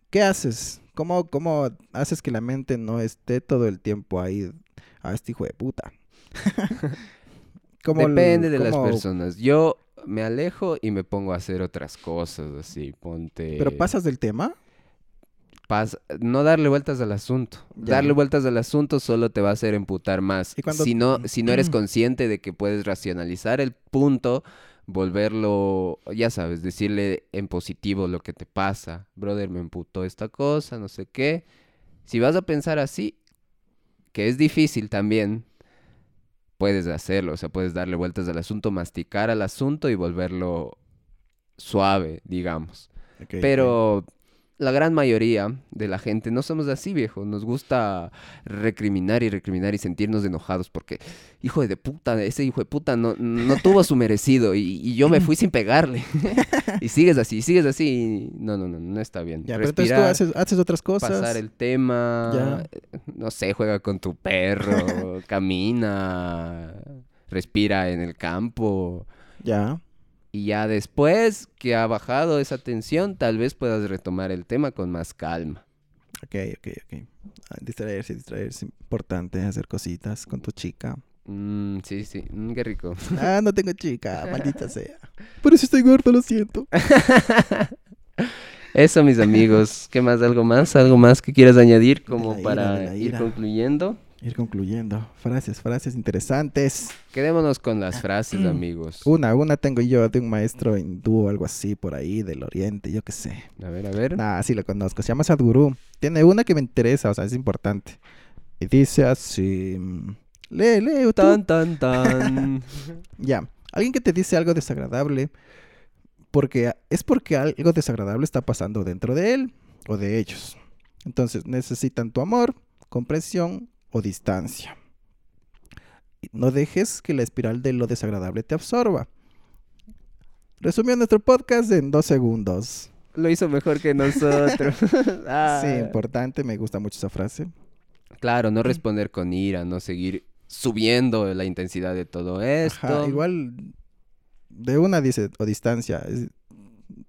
¿qué haces? ¿Cómo, ¿Cómo haces que la mente no esté todo el tiempo ahí? A este hijo de puta. <laughs> ¿Cómo el- Depende de las personas. Yo me alejo y me pongo a hacer otras cosas, así, ponte... ¿Pero pasas del tema? pas- no darle vueltas al asunto. Ya. Darle vueltas al asunto solo te va a hacer emputar más. Y cuando- Si no, <clears throat> si no eres consciente de que puedes racionalizar el punto, volverlo, ya sabes, decirle en positivo lo que te pasa. Brother, me emputó esta cosa, no sé qué. Si vas a pensar así, que es difícil también, puedes hacerlo. O sea, puedes darle vueltas al asunto, masticar al asunto y volverlo suave, digamos. Pero la gran mayoría de la gente no somos así, viejo. Nos gusta recriminar y recriminar y sentirnos enojados porque, hijo de puta, ese hijo de puta no, no tuvo su merecido y, y yo me fui sin pegarle. <laughs> y sigues así, sigues así. y No, no, no, no está bien. Ya, pero entonces tú haces, haces otras cosas. pasar el tema, Ya. no sé, juega con tu perro, <laughs> camina, respira en el campo. Ya. Y ya después que ha bajado esa tensión, tal vez puedas retomar el tema con más calma. Ok, ok, ok. Ah, Distraerse, distraerse. Importante hacer cositas con tu chica. Mm, sí, sí, mm, qué rico. <laughs> Ah, no tengo chica, <laughs> maldita sea. Por eso estoy gordo, lo siento. <laughs> Eso, mis amigos. ¿Qué más? ¿Algo más? ¿Algo más que quieras añadir como ira, para ir concluyendo? Ir concluyendo. Frases, frases interesantes. Quedémonos con las frases, amigos. Una, una tengo yo de un maestro hindú o algo así por ahí del oriente, yo qué sé. A ver, a ver. Ah, sí lo conozco. Se llama Sadhguru. Tiene una que me interesa, o sea, es importante. Y dice así. mm, Lee, lee, tú. Tan, tan, tan. <laughs> Ya. Alguien que te dice algo desagradable, porque es porque algo desagradable está pasando dentro de él o de ellos. Entonces necesitan tu amor, comprensión o distancia. No dejes que la espiral de lo desagradable te absorba. Resumió nuestro podcast en dos segundos. Lo hizo mejor que nosotros. <laughs> <laughs> Ah. Sí, importante, me gusta mucho esa frase. Claro, no responder con ira, no seguir subiendo la intensidad de todo esto. Ajá, igual de una dice o distancia. es-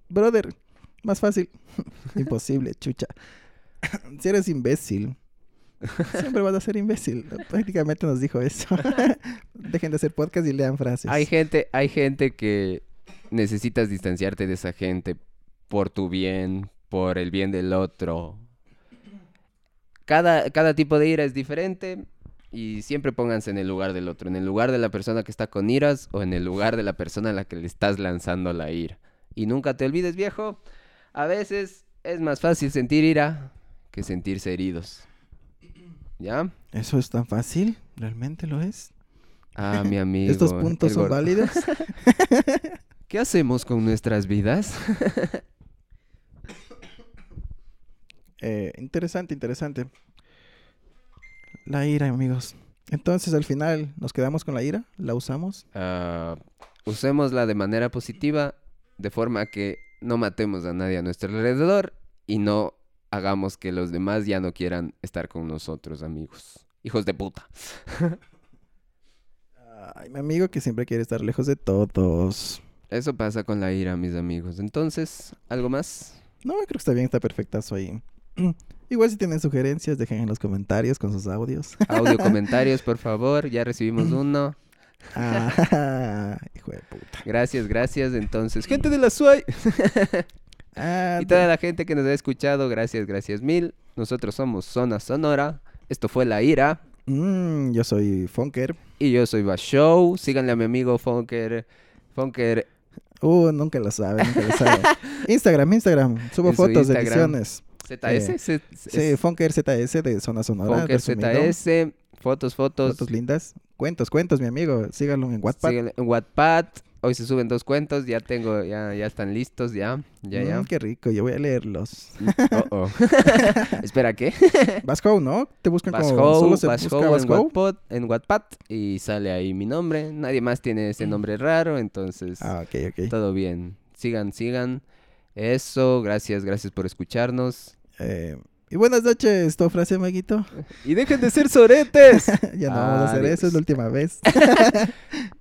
brother, más fácil. <laughs> Imposible, chucha. si eres imbécil, <laughs> siempre vas a ser imbécil. Prácticamente nos dijo eso. <laughs> Dejen de hacer podcast y lean frases. Hay gente, hay gente que necesitas distanciarte de esa gente por tu bien, por el bien del otro. Cada, cada tipo de ira es diferente y siempre pónganse en el lugar del otro, en el lugar de la persona que está con iras o en el lugar de la persona a la que le estás lanzando la ira. Y nunca te olvides, viejo, a veces es más fácil sentir ira que sentirse heridos. ¿Ya? ¿Eso es tan fácil? ¿Realmente lo es? Ah, mi <laughs> amigo. ¿Estos puntos son válidos? <laughs> ¿Qué hacemos con nuestras vidas? <laughs> Eh, interesante, interesante. La ira, amigos. Entonces, al final, ¿nos quedamos con la ira? ¿La usamos? Ah, usémosla de manera positiva, de forma que no matemos a nadie a nuestro alrededor y no hagamos que los demás ya no quieran estar con nosotros, amigos. Hijos de puta. <laughs> Ay, mi amigo que siempre quiere estar lejos de todos. Eso pasa con la ira, mis amigos. Entonces, ¿algo más? No, creo que está bien, está perfectazo ahí. <clears throat> Igual si tienen sugerencias, dejen en los comentarios con sus audios. <laughs> Audio comentarios, por favor. Ya recibimos <clears throat> uno. Ah, <laughs> hijo de puta. Gracias, gracias. Entonces, gente de la SUAY. Ah, Y toda la gente que nos ha escuchado, gracias, gracias mil. Nosotros somos Zona Sonora. Esto fue La Ira. mm, yo soy Funker. Y yo soy Bashow. Síganle a mi amigo Funker. Funker. Uh, nunca lo sabe, nunca lo sabe. <laughs> Instagram, Instagram. Subo En fotos de Instagram. ediciones. ZS. Eh, Sí, Funker ZS de Zona Sonora. Funker. ZS. Fotos, fotos. Fotos lindas. Cuentos, cuentos, mi amigo. Síganlo en WhatsApp. Síganle en Wattpad. Hoy se suben dos cuentos. Ya tengo, ya, ya están listos, ya. Ya, ya. Mm, qué rico, yo voy a leerlos. Oh, oh. <laughs> Espera, ¿qué? Vasco, ¿no? Te buscan como... Bashow, Solo se busca en. Wattpad, en Wattpad. Y sale ahí mi nombre. Nadie más tiene ese nombre raro. Entonces, Ah, ok, ok. todo bien. Sigan, sigan. Eso, gracias, gracias por escucharnos. Eh, y buenas noches, tu frase, amiguito. Y dejen de ser soretes. <laughs> ya no vamos a hacer eso, es la última vez. <laughs>